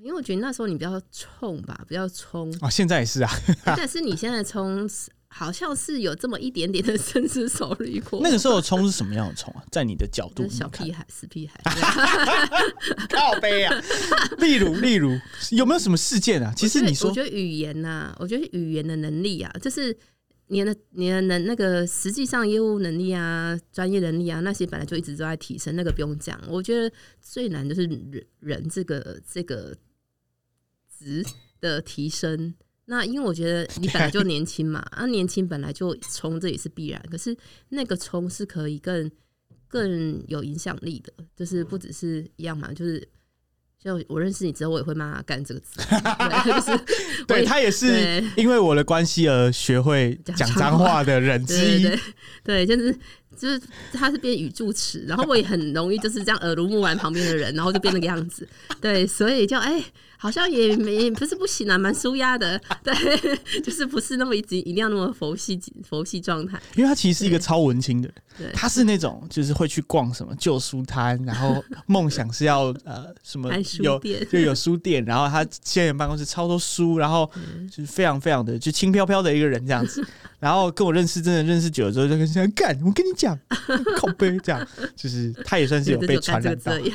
因为我觉得那时候你比较冲吧，比较冲啊，现在也是啊。但是你现在冲，好像是有这么一点点的深思熟虑过。那个时候冲是什么样的冲啊？在你的角度，小屁孩、死屁孩 靠背啊。例如，例如有没有什么事件啊？其实你说，我觉得语言呐，我觉得语言的能力啊，就是。你的你的能那个实际上业务能力啊，专业能力啊，那些本来就一直都在提升，那个不用讲。我觉得最难就是人人这个这个值的提升。那因为我觉得你本来就年轻嘛，啊，年轻本来就冲，这也是必然。可是那个冲是可以更更有影响力的，就是不只是一样嘛，就是。就我认识你之后，我也会骂他干这个字，就是 对他也是因为我的关系而学会讲脏话的人之一。对，就是就是他是变语助词，然后我也很容易就是这样耳濡目染旁边的人，然后就变那个样子。对，所以就哎。好像也没不是不行啊，蛮舒压的，对，就是不是那么一直一定要那么佛系佛系状态。因为他其实是一个超文青的人，他是那种就是会去逛什么旧书摊，然后梦想是要呃什么 有就有书店，然后他现在办公室超多书，然后 就是非常非常的就轻飘飘的一个人这样子。然后跟我认识真的认识久了之后，就跟现在干，我跟你讲，靠背这样，就是他也算是有被传染到，对。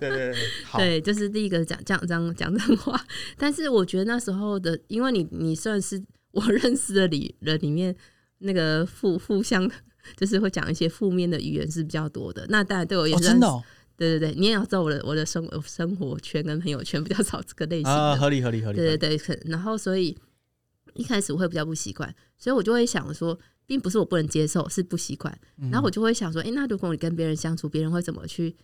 对对，对，就是第一个。讲讲这样讲真话，但是我觉得那时候的，因为你你算是我认识的里人里面那个负负相，就是会讲一些负面的语言是比较多的。那当然对我也是真的，对对对，你也要知道我的我的生生活圈跟朋友圈比较少这个类型啊，合理合理合理，对对对。然后所以一开始我会比较不习惯，所以我就会想说，并不是我不能接受，是不习惯。然后我就会想说，哎，那如果你跟别人相处，别人会怎么去？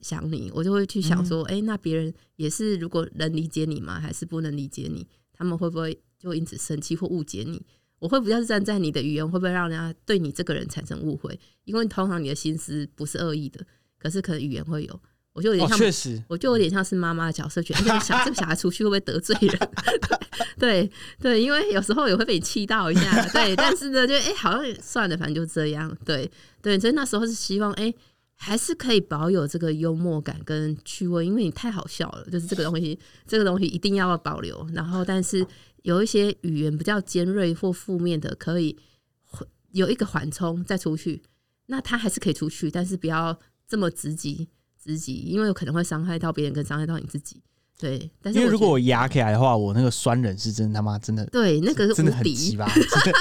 想你，我就会去想说，哎，那别人也是，如果能理解你吗？还是不能理解你？他们会不会就因此生气或误解你？我会比较是站在你的语言，会不会让人家对你这个人产生误会？因为通常你的心思不是恶意的，可是可能语言会有。我就有点像，确实，我就有点像是妈妈的角色，觉得这个小这个小孩出去会不会得罪人？对对，因为有时候也会被你气到一下。对，但是呢，就哎，好像算了，反正就这样。对对，所以那时候是希望哎。还是可以保有这个幽默感跟趣味，因为你太好笑了，就是这个东西，这个东西一定要保留。然后，但是有一些语言比较尖锐或负面的，可以有一个缓冲再出去。那他还是可以出去，但是不要这么直击直击，因为有可能会伤害到别人，跟伤害到你自己。对，但是因为如果我压起来的话，我那个酸人是真的他妈真的，对，那个真的很急吧？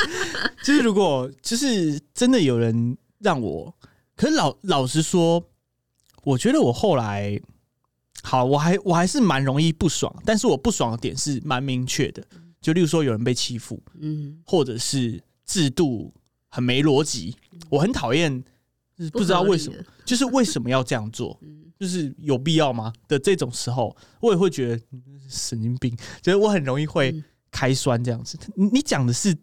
就是如果就是真的有人让我。可是老老实说，我觉得我后来好，我还我还是蛮容易不爽，但是我不爽的点是蛮明确的，就例如说有人被欺负，嗯，或者是制度很没逻辑，我很讨厌，不知道为什么，就是为什么要这样做，就是有必要吗的这种时候，我也会觉得神经病，就是我很容易会开酸这样子。你你讲的是。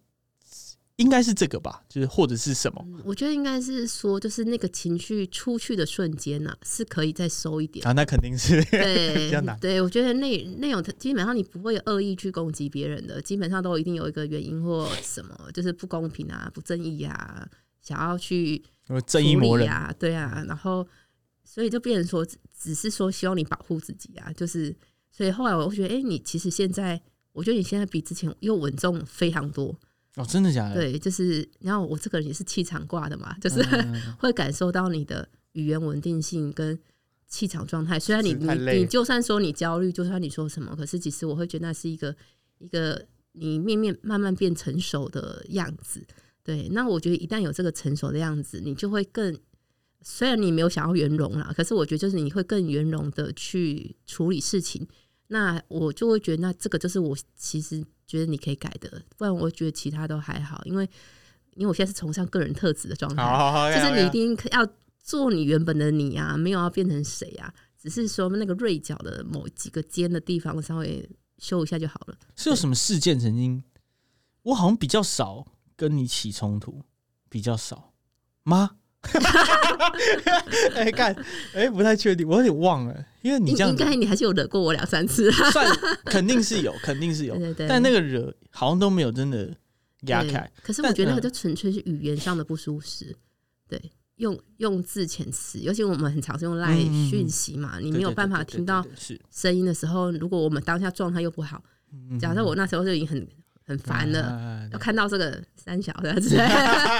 应该是这个吧，就是或者是什么？我觉得应该是说，就是那个情绪出去的瞬间呢，是可以再收一点啊。那肯定是对 比较难。对，我觉得那那种基本上你不会恶意去攻击别人的，基本上都一定有一个原因或什么，就是不公平啊、不正义啊，想要去正义魔人啊，对啊。然后所以就变成说，只是说希望你保护自己啊，就是所以后来我会觉得，哎，你其实现在，我觉得你现在比之前又稳重非常多。哦，真的假的？对，就是，然后我这个人也是气场挂的嘛，就是 会感受到你的语言稳定性跟气场状态。虽然你你你就算说你焦虑，就算你说什么，可是其实我会觉得那是一个一个你面面慢慢变成熟的样子。对，那我觉得一旦有这个成熟的样子，你就会更虽然你没有想要圆融啦，可是我觉得就是你会更圆融的去处理事情。那我就会觉得，那这个就是我其实觉得你可以改的，不然我觉得其他都还好，因为因为我现在是崇尚个人特质的状态，就是你一定要做你原本的你啊，没有要变成谁啊，只是说那个锐角的某几个尖的地方稍微修一下就好了。是有什么事件曾经？我好像比较少跟你起冲突，比较少吗？哎，看，哎，不太确定，我有点忘了，因为你这样，应该你还是有惹过我两三次，算肯定是有，肯定是有，对对。但那个惹好像都没有真的压开。可是我觉得那个就纯粹是语言上的不舒适，对，用用字遣词，尤其我们很常是用赖讯息嘛，你没有办法听到声音的时候，如果我们当下状态又不好，假设我那时候就已经很。很烦的，要看到这个三小的之类，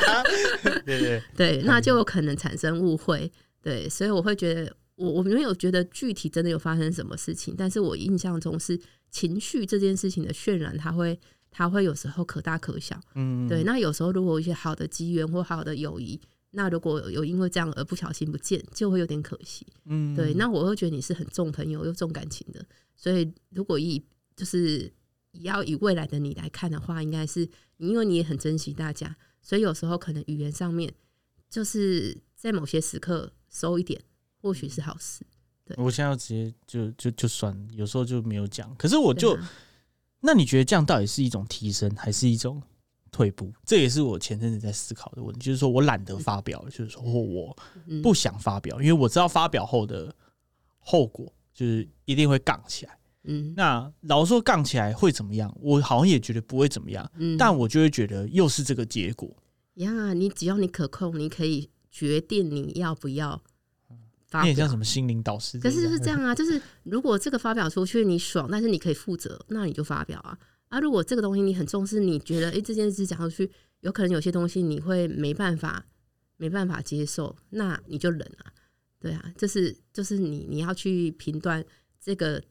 对对 对，那就有可能产生误会。对，所以我会觉得，我我没有觉得具体真的有发生什么事情，但是我印象中是情绪这件事情的渲染，它会它会有时候可大可小。嗯，对。那有时候如果一些好的机缘或好的友谊，那如果有因为这样而不小心不见，就会有点可惜。嗯，对。那我会觉得你是很重朋友又重感情的，所以如果以就是。要以未来的你来看的话，应该是因为你也很珍惜大家，所以有时候可能语言上面就是在某些时刻收一点，或许是好事。对，我现在要直接就就就算，有时候就没有讲。可是我就，那你觉得这样到底是一种提升，还是一种退步？这也是我前阵子在思考的问题，就是说我懒得发表，就是说我不想发表，因为我知道发表后的后果就是一定会杠起来。嗯，那老说杠起来会怎么样？我好像也觉得不会怎么样，嗯，但我就会觉得又是这个结果。呀，你只要你可控，你可以决定你要不要发表。你也像什么心灵导师？可是就是这样啊，就是如果这个发表出去你爽，但是你可以负责，那你就发表啊。啊，如果这个东西你很重视，你觉得哎这件事讲出去，有可能有些东西你会没办法没办法接受，那你就忍啊。对啊，就是就是你你要去评断这个。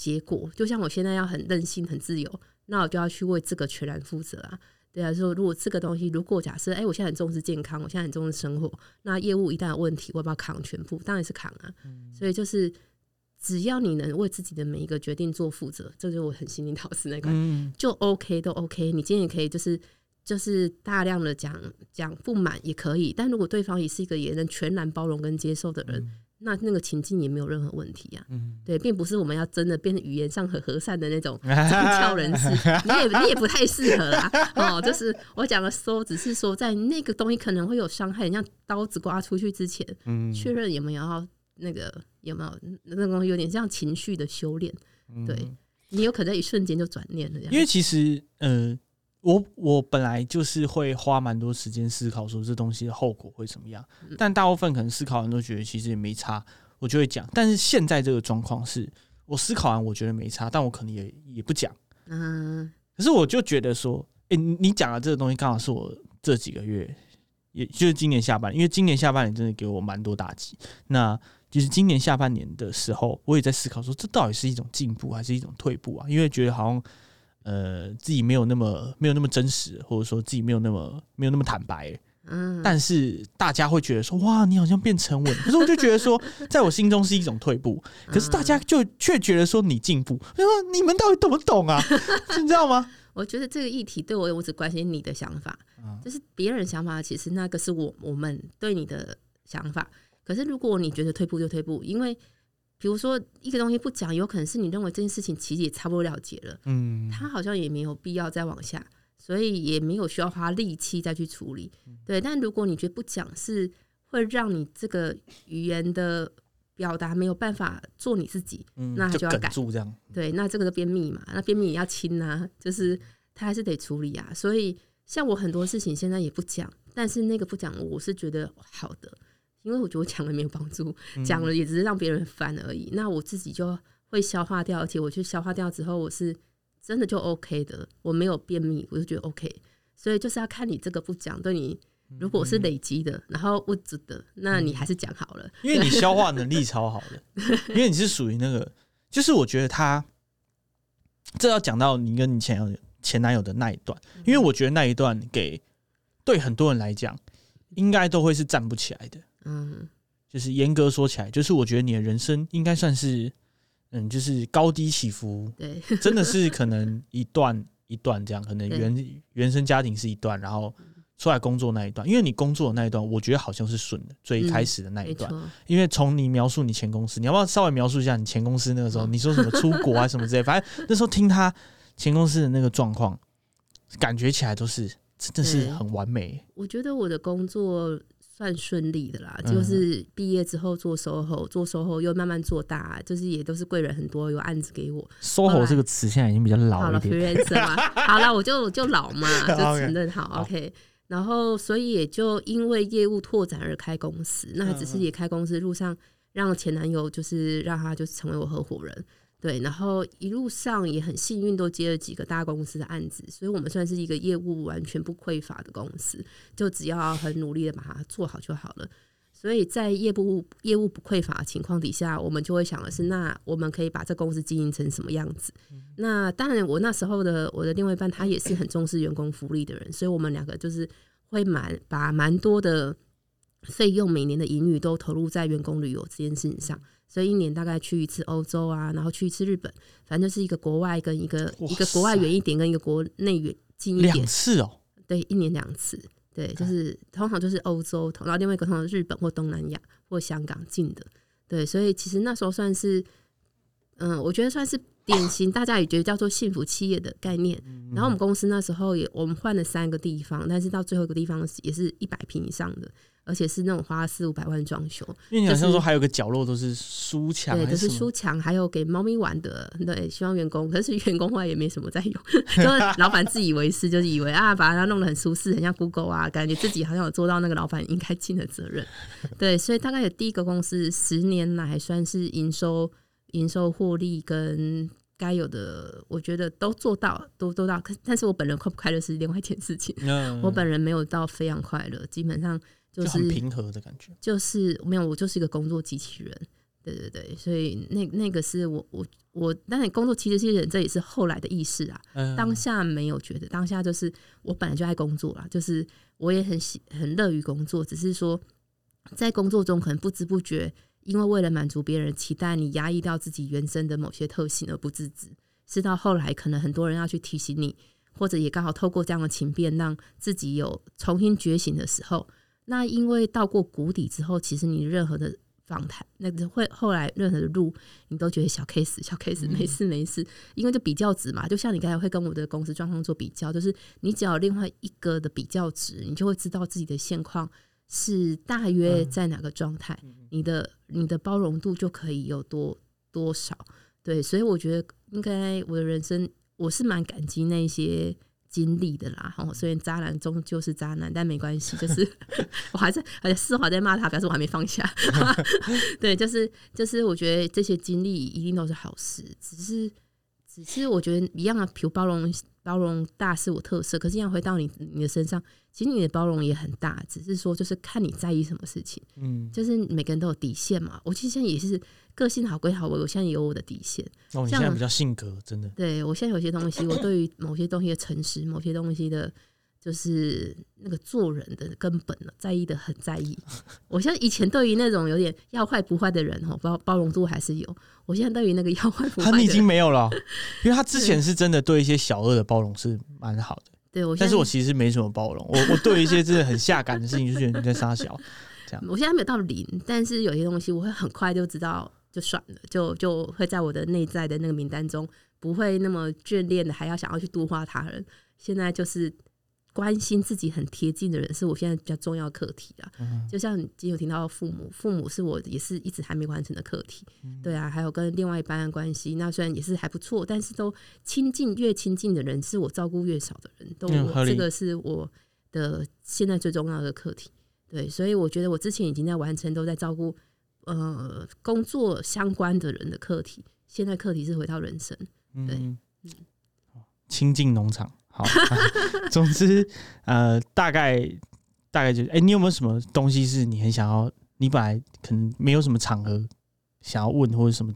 结果就像我现在要很任性、很自由，那我就要去为这个全然负责啊！对啊，说如果这个东西，如果假设，哎，我现在很重视健康，我现在很重视生活，那业务一旦有问题，我要不要扛全部？当然是扛啊！所以就是只要你能为自己的每一个决定做负责，这就是我很心灵导师那个，就 OK 都 OK。你今天也可以就是就是大量的讲讲不满也可以，但如果对方也是一个也能全然包容跟接受的人。那那个情境也没有任何问题呀，对，并不是我们要真的变成语言上很和善的那种 中敲人士，你也你也不太适合啊。哦，就是我讲的说，只是说在那个东西可能会有伤害，像刀子刮出去之前，确认有没有要那个有没有那种有点像情绪的修炼，对你有可能在一瞬间就转念了。因为其实，呃。我我本来就是会花蛮多时间思考说这东西的后果会怎么样，但大部分可能思考完都觉得其实也没差，我就会讲。但是现在这个状况是我思考完我觉得没差，但我可能也也不讲。嗯，可是我就觉得说，哎，你讲的这个东西刚好是我这几个月，也就是今年下半年，因为今年下半年真的给我蛮多打击。那就是今年下半年的时候，我也在思考说，这到底是一种进步还是一种退步啊？因为觉得好像。呃，自己没有那么没有那么真实，或者说自己没有那么没有那么坦白，嗯，但是大家会觉得说，哇，你好像变沉稳。可是我就觉得说，在我心中是一种退步。可是大家就却觉得说你进步。说你们到底懂不懂啊？你知道吗？我觉得这个议题对我，我只关心你的想法，就是别人想法，其实那个是我我们对你的想法。可是如果你觉得退步就退步，因为比如说一个东西不讲，有可能是你认为这件事情其实也差不多了结了，嗯，他好像也没有必要再往下。所以也没有需要花力气再去处理，对。但如果你觉得不讲是会让你这个语言的表达没有办法做你自己，那就要改。这样对，那这个就便秘嘛，那便秘也要清啊，就是他还是得处理啊。所以像我很多事情现在也不讲，但是那个不讲，我是觉得好的，因为我觉得我讲了没有帮助，讲了也只是让别人烦而已。那我自己就会消化掉，而且我去消化掉之后，我是。真的就 OK 的，我没有便秘，我就觉得 OK。所以就是要看你这个不讲，对你如果是累积的，然后物质的，那你还是讲好了，因为你消化能力 超好的，因为你是属于那个，就是我觉得他这要讲到你跟你前友前男友的那一段，因为我觉得那一段给对很多人来讲，应该都会是站不起来的。嗯，就是严格说起来，就是我觉得你的人生应该算是。嗯，就是高低起伏，对，真的是可能一段一段这样，可能原原生家庭是一段，然后出来工作那一段，因为你工作的那一段，我觉得好像是顺的，最开始的那一段，因为从你描述你前公司，你要不要稍微描述一下你前公司那个时候，你说什么出国啊什么之类，反正那时候听他前公司的那个状况，感觉起来都是真的是很完美。我觉得我的工作。算顺利的啦，就是毕业之后做 SOHO，做 SOHO 又慢慢做大，就是也都是贵人很多，有案子给我。SOHO 这个词现在已经比较老一点，好了，我就就老嘛，就承认好 OK。然后所以也就因为业务拓展而开公司，那只是也开公司路上让前男友就是让他就是成为我合伙人。对，然后一路上也很幸运，都接了几个大公司的案子，所以我们算是一个业务完全不匮乏的公司，就只要很努力的把它做好就好了。所以在业务业务不匮乏的情况底下，我们就会想的是，那我们可以把这公司经营成什么样子？那当然，我那时候的我的另外一半他也是很重视员工福利的人，所以我们两个就是会蛮把蛮多的费用，每年的盈余都投入在员工旅游这件事情上。所以一年大概去一次欧洲啊，然后去一次日本，反正就是一个国外跟一个一个国外远一点，跟一个国内远近一点。两次哦，对，一年两次，对，就是通常就是欧洲，然后另外一个通常日本或东南亚或香港近的，对，所以其实那时候算是，嗯，我觉得算是典型，大家也觉得叫做幸福企业的概念。然后我们公司那时候也我们换了三个地方，但是到最后一个地方也是一百平以上的。而且是那种花四五百万装修，因为你好像说还有个角落都是书墙，对，都是书墙，还有给猫咪玩的，对，希望员工，可是员工话也没什么在用，就是老板自以为是，就是以为啊，把它弄得很舒适，很像 Google 啊，感觉自己好像有做到那个老板应该尽的责任，对，所以大概有第一个公司十年来算是营收、营收获利跟该有的，我觉得都做到，都做到，可但是我本人快不快乐是另外一件事情，我本人没有到非常快乐，基本上。就是平和的感觉，就是没有我就是一个工作机器人，对对对，所以那那个是我我我，但是工作机器人这也是后来的意识啊，当下没有觉得，当下就是我本来就爱工作啦，就是我也很喜很乐于工作，只是说在工作中可能不知不觉，因为为了满足别人期待，你压抑掉自己原生的某些特性而不自知，是到后来可能很多人要去提醒你，或者也刚好透过这样的情变，让自己有重新觉醒的时候。那因为到过谷底之后，其实你任何的访谈，那个会后来任何的路，你都觉得小 case 小 case 没事没事，因为就比较值嘛。就像你刚才会跟我的公司状况做比较，就是你只要另外一个的比较值，你就会知道自己的现况是大约在哪个状态，你的你的包容度就可以有多多少。对，所以我觉得应该我的人生，我是蛮感激那些。经历的啦，哦，虽然渣男终究是渣男，但没关系，就是 我还是而且四华在骂他，表示我还没放下。对，就是就是，我觉得这些经历一定都是好事，只是只是我觉得一样的，比如包容包容大是我特色，可是要回到你你的身上，其实你的包容也很大，只是说就是看你在意什么事情，嗯，就是每个人都有底线嘛。我其实现在也是。个性好归好，我我现在也有我的底线。哦，你现在比较性格真的。对我现在有些东西，我对于某些东西的诚实，某些东西的就是那个做人的根本了，在意的很在意。我现在以前对于那种有点要坏不坏的人哦，包包容度还是有。我现在对于那个要坏不坏，他已经没有了，因为他之前是真的对一些小恶的包容是蛮好的。对，我但是我其实没什么包容，我我对一些真的很下感的事情就觉得你在撒小这样。我现在没有到零，但是有些东西我会很快就知道，就算了，就就会在我的内在的那个名单中，不会那么眷恋的，还要想要去度化他人。现在就是。关心自己很贴近的人是我现在比较重要课题啊。就像今天有听到父母，父母是我也是一直还没完成的课题。对啊，还有跟另外一半的关系，那虽然也是还不错，但是都亲近越亲近的人，是我照顾越少的人，都这个是我的现在最重要的课题。对，所以我觉得我之前已经在完成，都在照顾呃工作相关的人的课题。现在课题是回到人生，对，嗯，亲近农场。好，总之，呃，大概大概就是，哎，你有没有什么东西是你很想要？你本来可能没有什么场合想要问，或者什么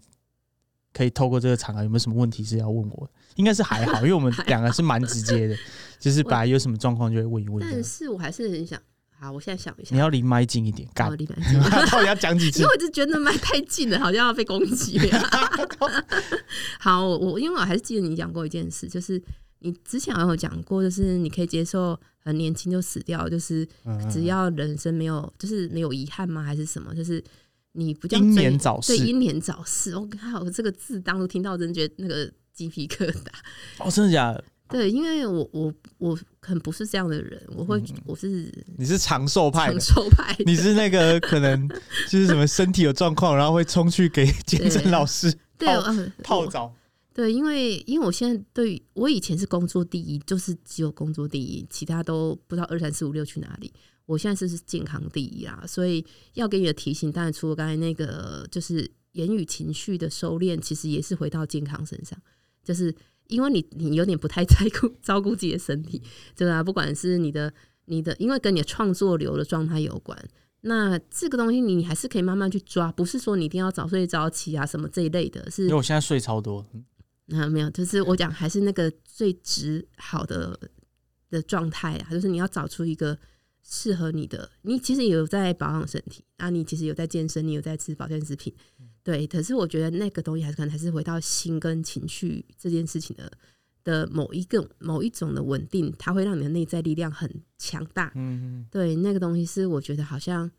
可以透过这个场合，有没有什么问题是要问我？应该是还好，因为我们两个是蛮直接的，就是本来有什么状况就会问一问。但是我还是很想，好，我现在想一下，你要离麦近一点，干，离麦近，到底要讲几次？因为我就觉得麦太近了，好像要被攻击。好，我因为我还是记得你讲过一件事，就是。你之前有讲过，就是你可以接受很年轻就死掉，就是只要人生没有，就是没有遗憾吗？还是什么？就是你不叫英年早逝，对，英年早逝。我靠，我这个字当初听到，真觉得那个鸡皮疙瘩。哦，真的假的？对，因为我我我可能不是这样的人，我会我是你是长寿派，长寿派，你是那个可能就是什么身体有状况，然后会冲去给 健身老师泡泡澡。对，因为因为我现在对我以前是工作第一，就是只有工作第一，其他都不知道二三四五六去哪里。我现在是是健康第一啦，所以要给你的提醒，当然除了刚才那个，就是言语情绪的收敛，其实也是回到健康身上。就是因为你你有点不太在乎照顾自己的身体，对吧？不管是你的你的，因为跟你的创作流的状态有关，那这个东西你你还是可以慢慢去抓，不是说你一定要早睡早起啊什么这一类的。是因为我现在睡超多。那没有，就是我讲还是那个最值好的的状态啊，就是你要找出一个适合你的。你其实有在保养身体，啊，你其实有在健身，你有在吃保健食品，对。可是我觉得那个东西还是可能还是回到心跟情绪这件事情的的某一个某一种的稳定，它会让你的内在力量很强大。嗯，对，那个东西是我觉得好像。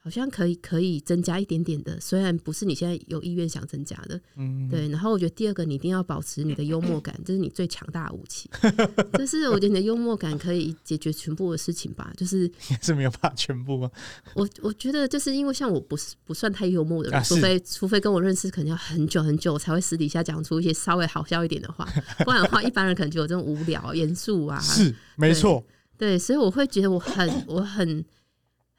好像可以可以增加一点点的，虽然不是你现在有意愿想增加的，嗯，对。然后我觉得第二个，你一定要保持你的幽默感，这是你最强大的武器。就是我觉得你的幽默感可以解决全部的事情吧。就是 也是没有办法全部吗？我我觉得就是因为像我不是不算太幽默的人，除非除非跟我认识可能要很久很久才会私底下讲出一些稍微好笑一点的话，不然的话一般人可能就有这种无聊严肃啊。是没错，对，所以我会觉得我很我很。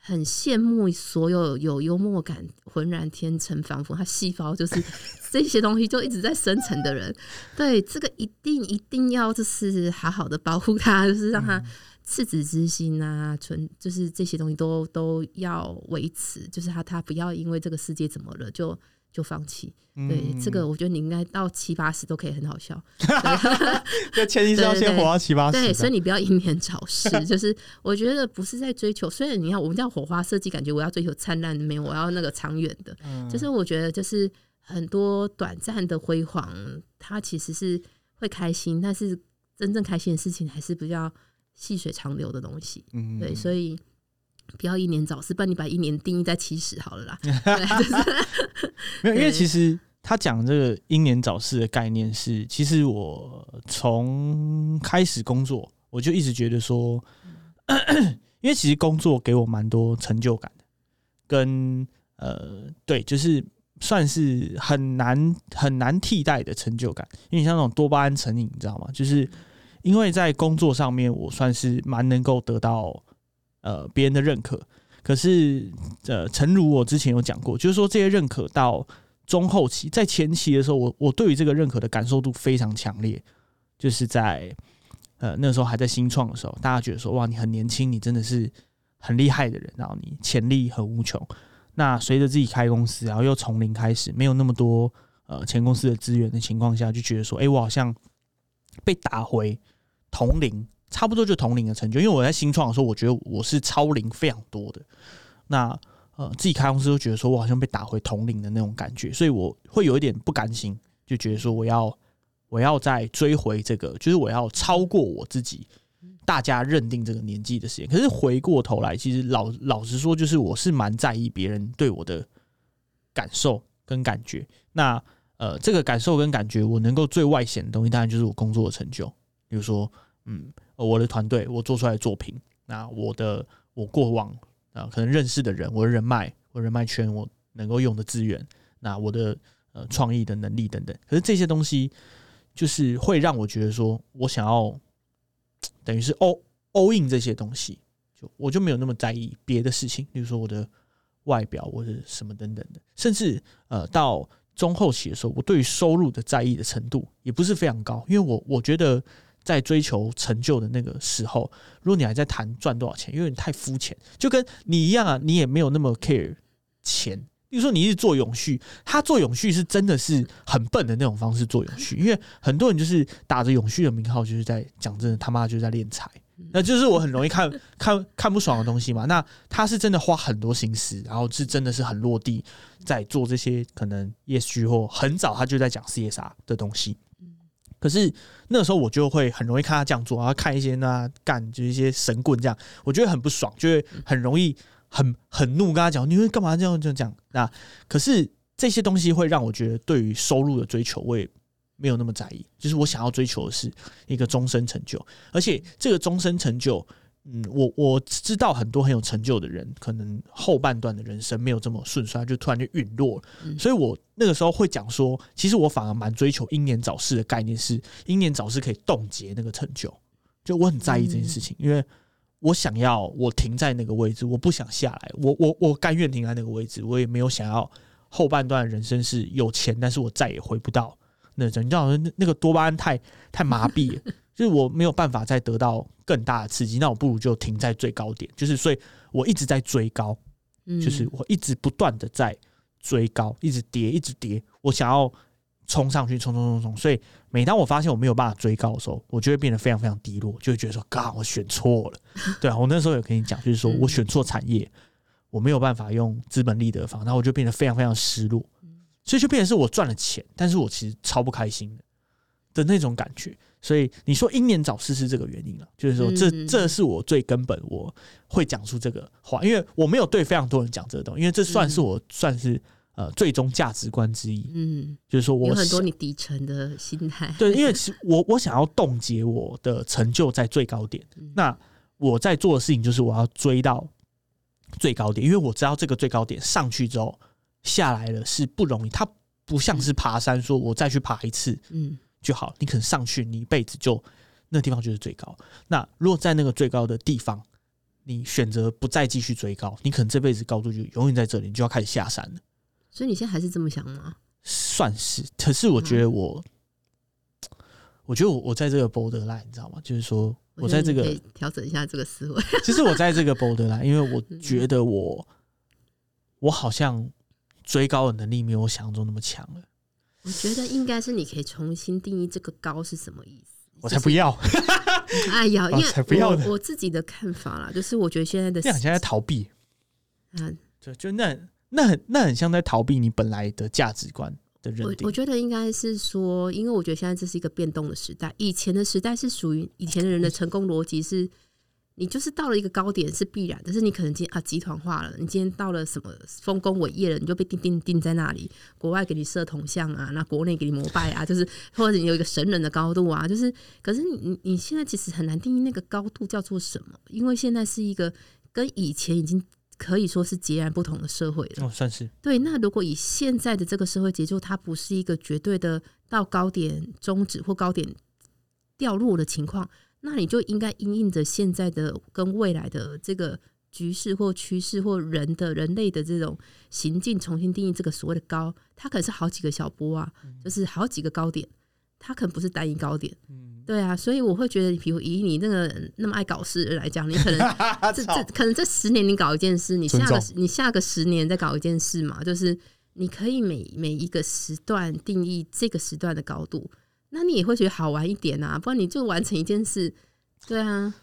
很羡慕所有有幽默感、浑然天成，仿佛他细胞就是 这些东西就一直在生成的人。对，这个一定一定要就是好好的保护他，就是让他赤子之心啊，纯就是这些东西都都要维持，就是他他不要因为这个世界怎么了就。就放弃，对这个，我觉得你应该到七八十都可以很好笑。就前提是要先活到七八十，对，所以你不要英年早逝。就是我觉得不是在追求，虽然你看我们叫火花设计，感觉我要追求灿烂的美，我要那个长远的。就是我觉得就是很多短暂的辉煌，它其实是会开心，但是真正开心的事情还是比较细水长流的东西。嗯，对，所以。不要英年早逝，不然你把一年定义在七十好了啦。没有，因为其实他讲这个英年早逝的概念是，其实我从开始工作，我就一直觉得说，因为其实工作给我蛮多成就感的，跟呃，对，就是算是很难很难替代的成就感。因为像那种多巴胺成瘾，你知道吗？就是因为在工作上面，我算是蛮能够得到。呃，别人的认可，可是呃，诚如我之前有讲过，就是说这些认可到中后期，在前期的时候，我我对于这个认可的感受度非常强烈，就是在呃那时候还在新创的时候，大家觉得说哇，你很年轻，你真的是很厉害的人，然后你潜力很无穷。那随着自己开公司，然后又从零开始，没有那么多呃前公司的资源的情况下，就觉得说，哎，我好像被打回同龄差不多就同龄的成就。因为我在新创的时候，我觉得我是超龄非常多的。那呃，自己开公司都觉得说我好像被打回同龄的那种感觉，所以我会有一点不甘心，就觉得说我要我要再追回这个，就是我要超过我自己大家认定这个年纪的时间。可是回过头来，其实老老实说，就是我是蛮在意别人对我的感受跟感觉。那呃，这个感受跟感觉，我能够最外显的东西，当然就是我工作的成就。比如说，嗯，我的团队，我做出来的作品，那我的我过往啊，可能认识的人，我的人脉，我人脉圈，我能够用的资源，那我的呃创意的能力等等。可是这些东西，就是会让我觉得说，我想要等于是 all all in 这些东西，就我就没有那么在意别的事情，比如说我的外表或者什么等等的，甚至呃到。中后期的时候，我对于收入的在意的程度也不是非常高，因为我我觉得在追求成就的那个时候，如果你还在谈赚多少钱，因为你太肤浅，就跟你一样啊，你也没有那么 care 钱。比如说你是做永续，他做永续是真的是很笨的那种方式做永续，因为很多人就是打着永续的名号，就是在讲真的他妈就是在敛财。那就是我很容易看 看看不爽的东西嘛。那他是真的花很多心思，然后是真的是很落地在做这些可能 ESG 或很早他就在讲 CSR 的东西。可是那时候我就会很容易看他这样做，然后看一些那干就一些神棍这样，我觉得很不爽，就会很容易很很怒跟他讲，你会干嘛这样这样讲？那可是这些东西会让我觉得对于收入的追求，我也。没有那么在意，就是我想要追求的是一个终身成就，而且这个终身成就，嗯，我我知道很多很有成就的人，可能后半段的人生没有这么顺遂，就突然就陨落了。所以我那个时候会讲说，其实我反而蛮追求英年早逝的概念，是英年早逝可以冻结那个成就，就我很在意这件事情，因为我想要我停在那个位置，我不想下来，我我我甘愿停在那个位置，我也没有想要后半段人生是有钱，但是我再也回不到。那种你知道，那那个多巴胺太太麻痹了，就是我没有办法再得到更大的刺激，那我不如就停在最高点。就是所以我一直在追高，就是我一直不断的在追高，一直跌，一直跌。我想要冲上去，冲冲冲冲。所以每当我发现我没有办法追高的时候，我就会变得非常非常低落，就会觉得说：“嘎，我选错了。”对啊，我那时候有跟你讲，就是说我选错产业，我没有办法用资本利得方，然后我就变得非常非常失落。所以就变成是我赚了钱，但是我其实超不开心的的那种感觉。所以你说英年早逝是这个原因了，就是说这这是我最根本我会讲出这个话，因为我没有对非常多人讲这个东西，因为这算是我算是呃最终价值观之一。嗯，就是说我有很多你底层的心态。对，因为我我想要冻结我的成就在最高点，那我在做的事情就是我要追到最高点，因为我知道这个最高点上去之后。下来了是不容易，它不像是爬山，说我再去爬一次，嗯，就好。你可能上去，你一辈子就那地方就是最高。那如果在那个最高的地方，你选择不再继续追高，你可能这辈子高度就永远在这里，你就要开始下山了。所以你现在还是这么想吗？算是，可是我觉得我，我觉得我我在这个 borderline，你知道吗？就是说我在这个调整一下这个思维。其实我在这个 borderline，因为我觉得我，我好像。追高的能力没有我想象中那么强了。我觉得应该是你可以重新定义这个高是什么意思。我才不要！哎呀，因为我我自己的看法啦，就是我觉得现在的这样现在逃避，嗯，就就那那很那很像在逃避你本来的价值观的认定。我觉得应该是说，因为我觉得现在这是一个变动的时代，以前的时代是属于以前的人的成功逻辑是。你就是到了一个高点是必然，但是你可能今啊集团化了，你今天到了什么丰功伟业了，你就被定定定在那里，国外给你设铜像啊，那国内给你膜拜啊，就是或者你有一个神人的高度啊，就是可是你你现在其实很难定义那个高度叫做什么，因为现在是一个跟以前已经可以说是截然不同的社会了。哦，算是对。那如果以现在的这个社会节奏，它不是一个绝对的到高点终止或高点掉落的情况。那你就应该因应着现在的跟未来的这个局势或趋势或人的人类的这种行径，重新定义这个所谓的高，它可能是好几个小波啊，就是好几个高点，它可能不是单一高点。嗯，对啊，所以我会觉得，比如以你那个那么爱搞事来讲，你可能 这这可能这十年你搞一件事，你下个你下个十年再搞一件事嘛，就是你可以每每一个时段定义这个时段的高度。那你也会觉得好玩一点啊，不然你就完成一件事，对啊，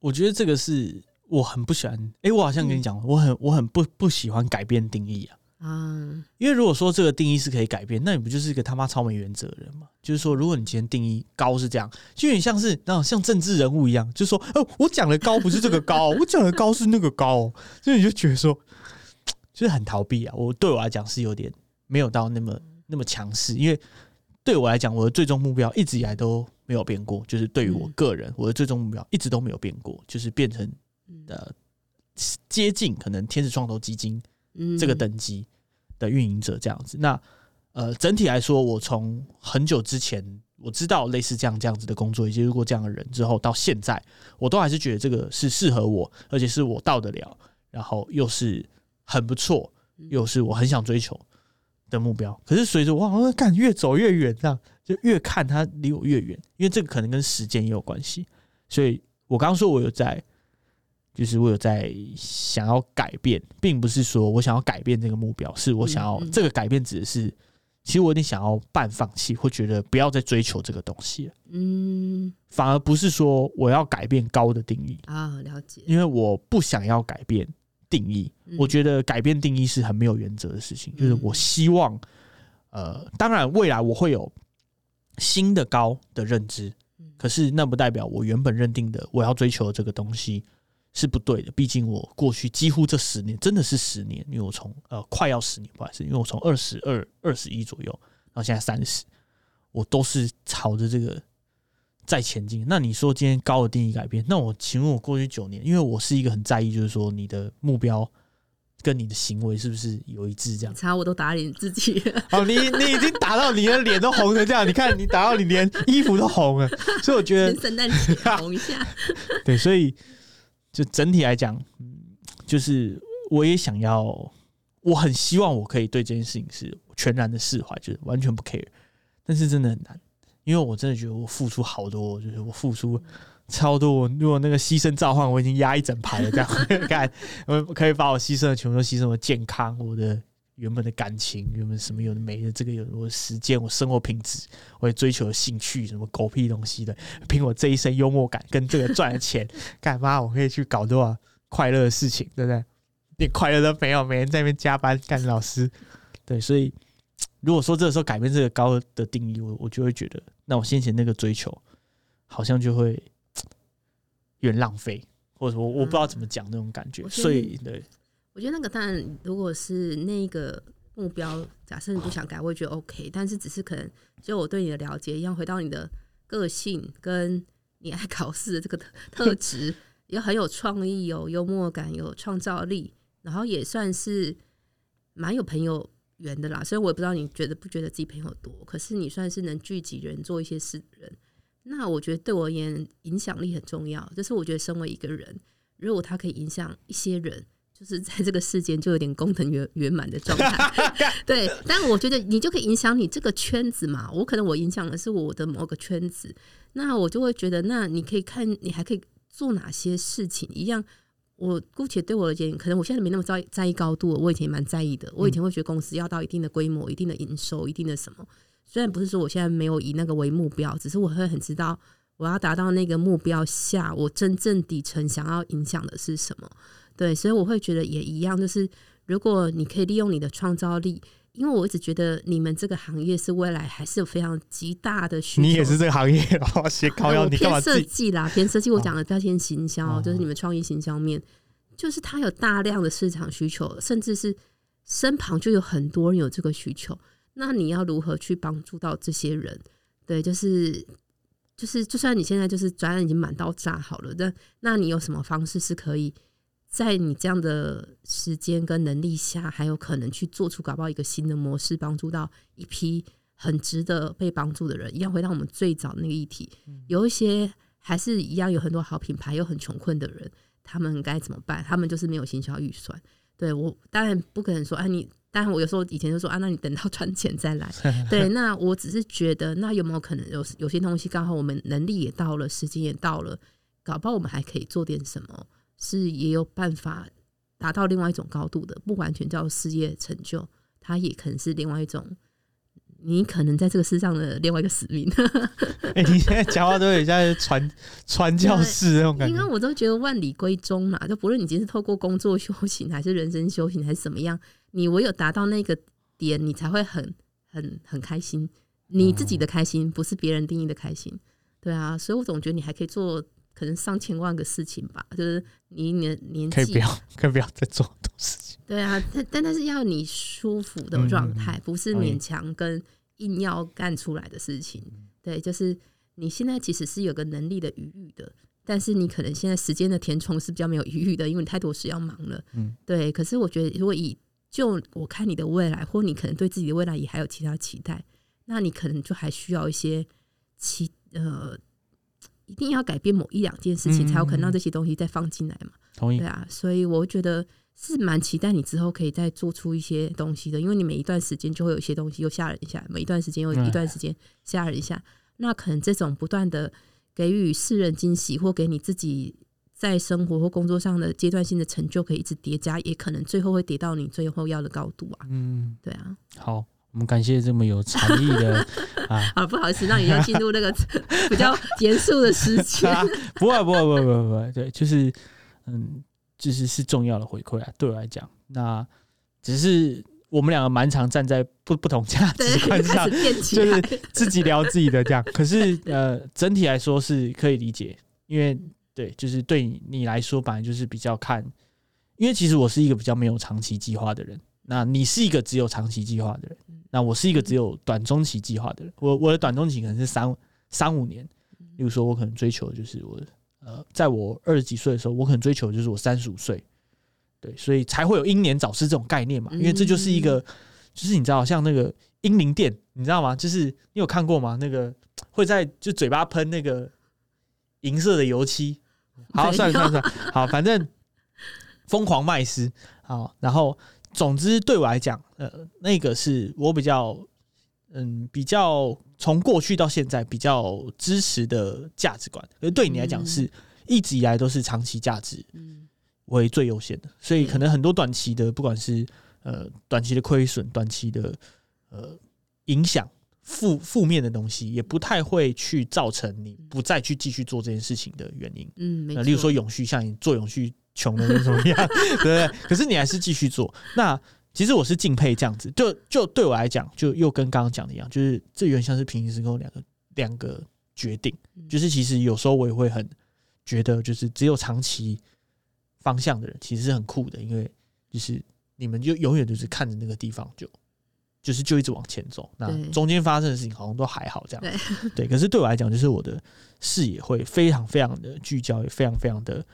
我觉得这个是我很不喜欢。哎，我好像跟你讲，我很我很不不喜欢改变定义啊。啊，因为如果说这个定义是可以改变，那你不就是一个他妈超没原则的人吗？就是说，如果你今天定义高是这样，就有点像是那种像政治人物一样，就是说，哦，我讲的高不是这个高，我讲的高是那个高，所以你就觉得说，就是很逃避啊。我对我来讲是有点没有到那么那么强势，因为对我来讲，我的最终目标一直以来都没有变过，就是对于我个人，我的最终目标一直都没有变过，就是变成呃接近可能天使创投基金。这个等级的运营者这样子，那呃，整体来说，我从很久之前我知道类似这样这样子的工作，以及如果这样的人之后到现在，我都还是觉得这个是适合我，而且是我到得了，然后又是很不错，又是我很想追求的目标。可是随着我好像看越走越远，这样就越看它离我越远，因为这个可能跟时间也有关系。所以我刚刚说我有在。就是我有在想要改变，并不是说我想要改变这个目标，是我想要这个改变指的是，其实我有点想要半放弃，会觉得不要再追求这个东西了。嗯，反而不是说我要改变高的定义啊，了解。因为我不想要改变定义，我觉得改变定义是很没有原则的事情。就是我希望，呃，当然未来我会有新的高的认知，可是那不代表我原本认定的我要追求的这个东西。是不对的，毕竟我过去几乎这十年真的是十年，因为我从呃快要十年，不好意思，因为我从二十二、二十一左右，然后现在三十，我都是朝着这个在前进。那你说今天高的定义改变，那我请问我过去九年，因为我是一个很在意，就是说你的目标跟你的行为是不是有一致？这样查我都打脸自己。哦，你你已经打到你的脸都红成这样，你看你打到你连衣服都红了，所以我觉得圣诞节红一下。对，所以。就整体来讲，嗯，就是我也想要，我很希望我可以对这件事情是全然的释怀，就是完全不 care。但是真的很难，因为我真的觉得我付出好多，就是我付出超多。我如果那个牺牲召唤，我已经压一整排了，这样 看，我可以把我牺牲的全部都牺牲我健康，我的原本的感情，原本什么有的没的，这个有我的时间，我生活品质，我也追求的兴趣，什么狗屁东西的，凭我这一身幽默感跟这个赚的钱，干嘛我可以去搞多少快乐的事情，对不对？连快乐都没有，每天在那边加班干老师，对，所以 如果说这个时候改变这个高的定义，我我就会觉得，那我先前那个追求好像就会 有点浪费，或者我我不知道怎么讲那种感觉，所以对。我觉得那个当然，如果是那个目标，假设你不想改，我也觉得 OK。但是只是可能，就我对你的了解一样，回到你的个性跟你爱考试的这个 特质，也很有创意、有幽默感、有创造力，然后也算是蛮有朋友缘的啦。所以我也不知道你觉得不觉得自己朋友多，可是你算是能聚集人做一些事的人。那我觉得对我而言，影响力很重要。就是我觉得身为一个人，如果他可以影响一些人。就是在这个世间就有点功能圆圆满的状态，对。但我觉得你就可以影响你这个圈子嘛。我可能我影响的是我的某个圈子，那我就会觉得，那你可以看你还可以做哪些事情。一样，我姑且对我而言，可能我现在没那么在在意高度，我以前蛮在意的。我以前会觉得公司要到一定的规模、一定的营收、一定的什么。虽然不是说我现在没有以那个为目标，只是我会很知道我要达到那个目标下，我真正底层想要影响的是什么。对，所以我会觉得也一样，就是如果你可以利用你的创造力，因为我一直觉得你们这个行业是未来还是有非常极大的需求。你也是这个行业，哦，写高腰，你干嘛设计啦？偏设计，我讲的标签行销，就是你们创意行销面，就是它有大量的市场需求，甚至是身旁就有很多人有这个需求。那你要如何去帮助到这些人？对，就是就是，就算你现在就是专案已经满到炸好了，那那你有什么方式是可以？在你这样的时间跟能力下，还有可能去做出搞不好一个新的模式，帮助到一批很值得被帮助的人。一样回到我们最早那个议题，有一些还是一样有很多好品牌，又很穷困的人，他们该怎么办？他们就是没有行销预算。对我当然不可能说，啊，你当然我有时候以前就说啊，那你等到赚钱再来。对，那我只是觉得，那有没有可能有有些东西刚好我们能力也到了，时间也到了，搞不好我们还可以做点什么。是也有办法达到另外一种高度的，不完全叫事业成就，它也可能是另外一种你可能在这个世上的另外一个使命。哎，你现在讲话都有像传传教士那种感觉。因为我都觉得万里归宗嘛，就不论你今天是透过工作修行，还是人生修行，还是怎么样，你唯有达到那个点，你才会很很很开心。你自己的开心，不是别人定义的开心。对啊，所以我总觉得你还可以做可能上千万个事情吧。就是你年年纪可以不要，可以不要再做很多事情。对啊，但但但是要你舒服的状态，不是勉强跟硬要干出来的事情。对，就是你现在其实是有个能力的余裕的，但是你可能现在时间的填充是比较没有余裕的，因为你太多事要忙了。嗯，对。可是我觉得，如果以就我看你的未来，或你可能对自己的未来也还有其他期待，那你可能就还需要一些期呃，一定要改变某一两件事情，才有可能让这些东西再放进来嘛。同意。对啊，所以我觉得。是蛮期待你之后可以再做出一些东西的，因为你每一段时间就会有一些东西又吓人一下，每一段时间又一段时间吓人一下。那可能这种不断的给予世人惊喜，或给你自己在生活或工作上的阶段性的成就，可以一直叠加，也可能最后会叠到你最后要的高度啊。嗯，对啊。好，我们感谢这么有禅意的 啊。啊，不好意思，让你要进入那个 比较严肃的时间。不会，不会，不会，不会，对，就是嗯。就是是重要的回馈啊，对我来讲，那只是我们两个蛮常站在不不同价值观上，就是自己聊自己的这样。可是呃，整体来说是可以理解，因为对，就是对你你来说，本来就是比较看，因为其实我是一个比较没有长期计划的人，那你是一个只有长期计划的人，那我是一个只有短中期计划的人。我我的短中期可能是三三五年，例如说我可能追求就是我。呃，在我二十几岁的时候，我可能追求就是我三十五岁，对，所以才会有英年早逝这种概念嘛。因为这就是一个，就是你知道，像那个英灵殿，你知道吗？就是你有看过吗？那个会在就嘴巴喷那个银色的油漆。好，算了算了算了，好，反正疯狂麦斯。好，然后总之对我来讲，呃，那个是我比较。嗯，比较从过去到现在比较支持的价值观，而对你来讲是一直以来都是长期价值为最优先的，所以可能很多短期的，不管是呃短期的亏损、短期的呃影响、负负面的东西，也不太会去造成你不再去继续做这件事情的原因。嗯，那例如说永续，像你做永续穷的那种一样，对不对？可是你还是继续做，那。其实我是敬佩这样子，就就对我来讲，就又跟刚刚讲的一样，就是这原像是平行时空两个两个决定，就是其实有时候我也会很觉得，就是只有长期方向的人其实是很酷的，因为就是你们就永远就是看着那个地方，就就是就一直往前走，那中间发生的事情好像都还好这样，对。可是对我来讲，就是我的视野会非常非常的聚焦，也非常非常的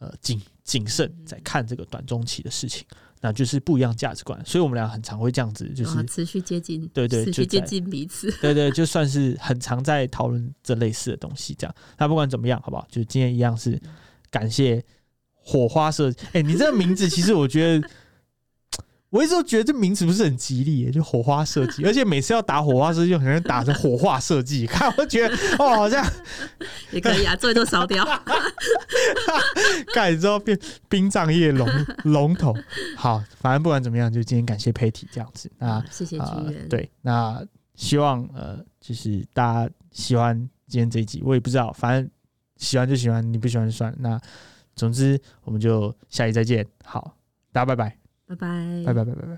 呃谨谨慎在看这个短中期的事情。那就是不一样价值观，所以我们俩很常会这样子，就是持续接近，对对，持续接近彼此，对对，就算 是很常在讨论这类似的东西，这样。那不管怎么样，好不好？就今天一样是感谢火花设计。哎，你这个名字其实我觉得。我一直都觉得这名字不是很吉利，就火花设计，而且每次要打火花设计，就可能打成火化设计，看我觉得哦，好像也可以啊，最多烧掉，盖之后变殡葬业龙龙头。好，反正不管怎么样，就今天感谢佩体这样子。啊谢谢君元。对，那希望呃，就是大家喜欢今天这一集，我也不知道，反正喜欢就喜欢，你不喜欢就算了。那总之，我们就下期再见。好，大家拜拜。拜拜，拜拜，拜拜，拜。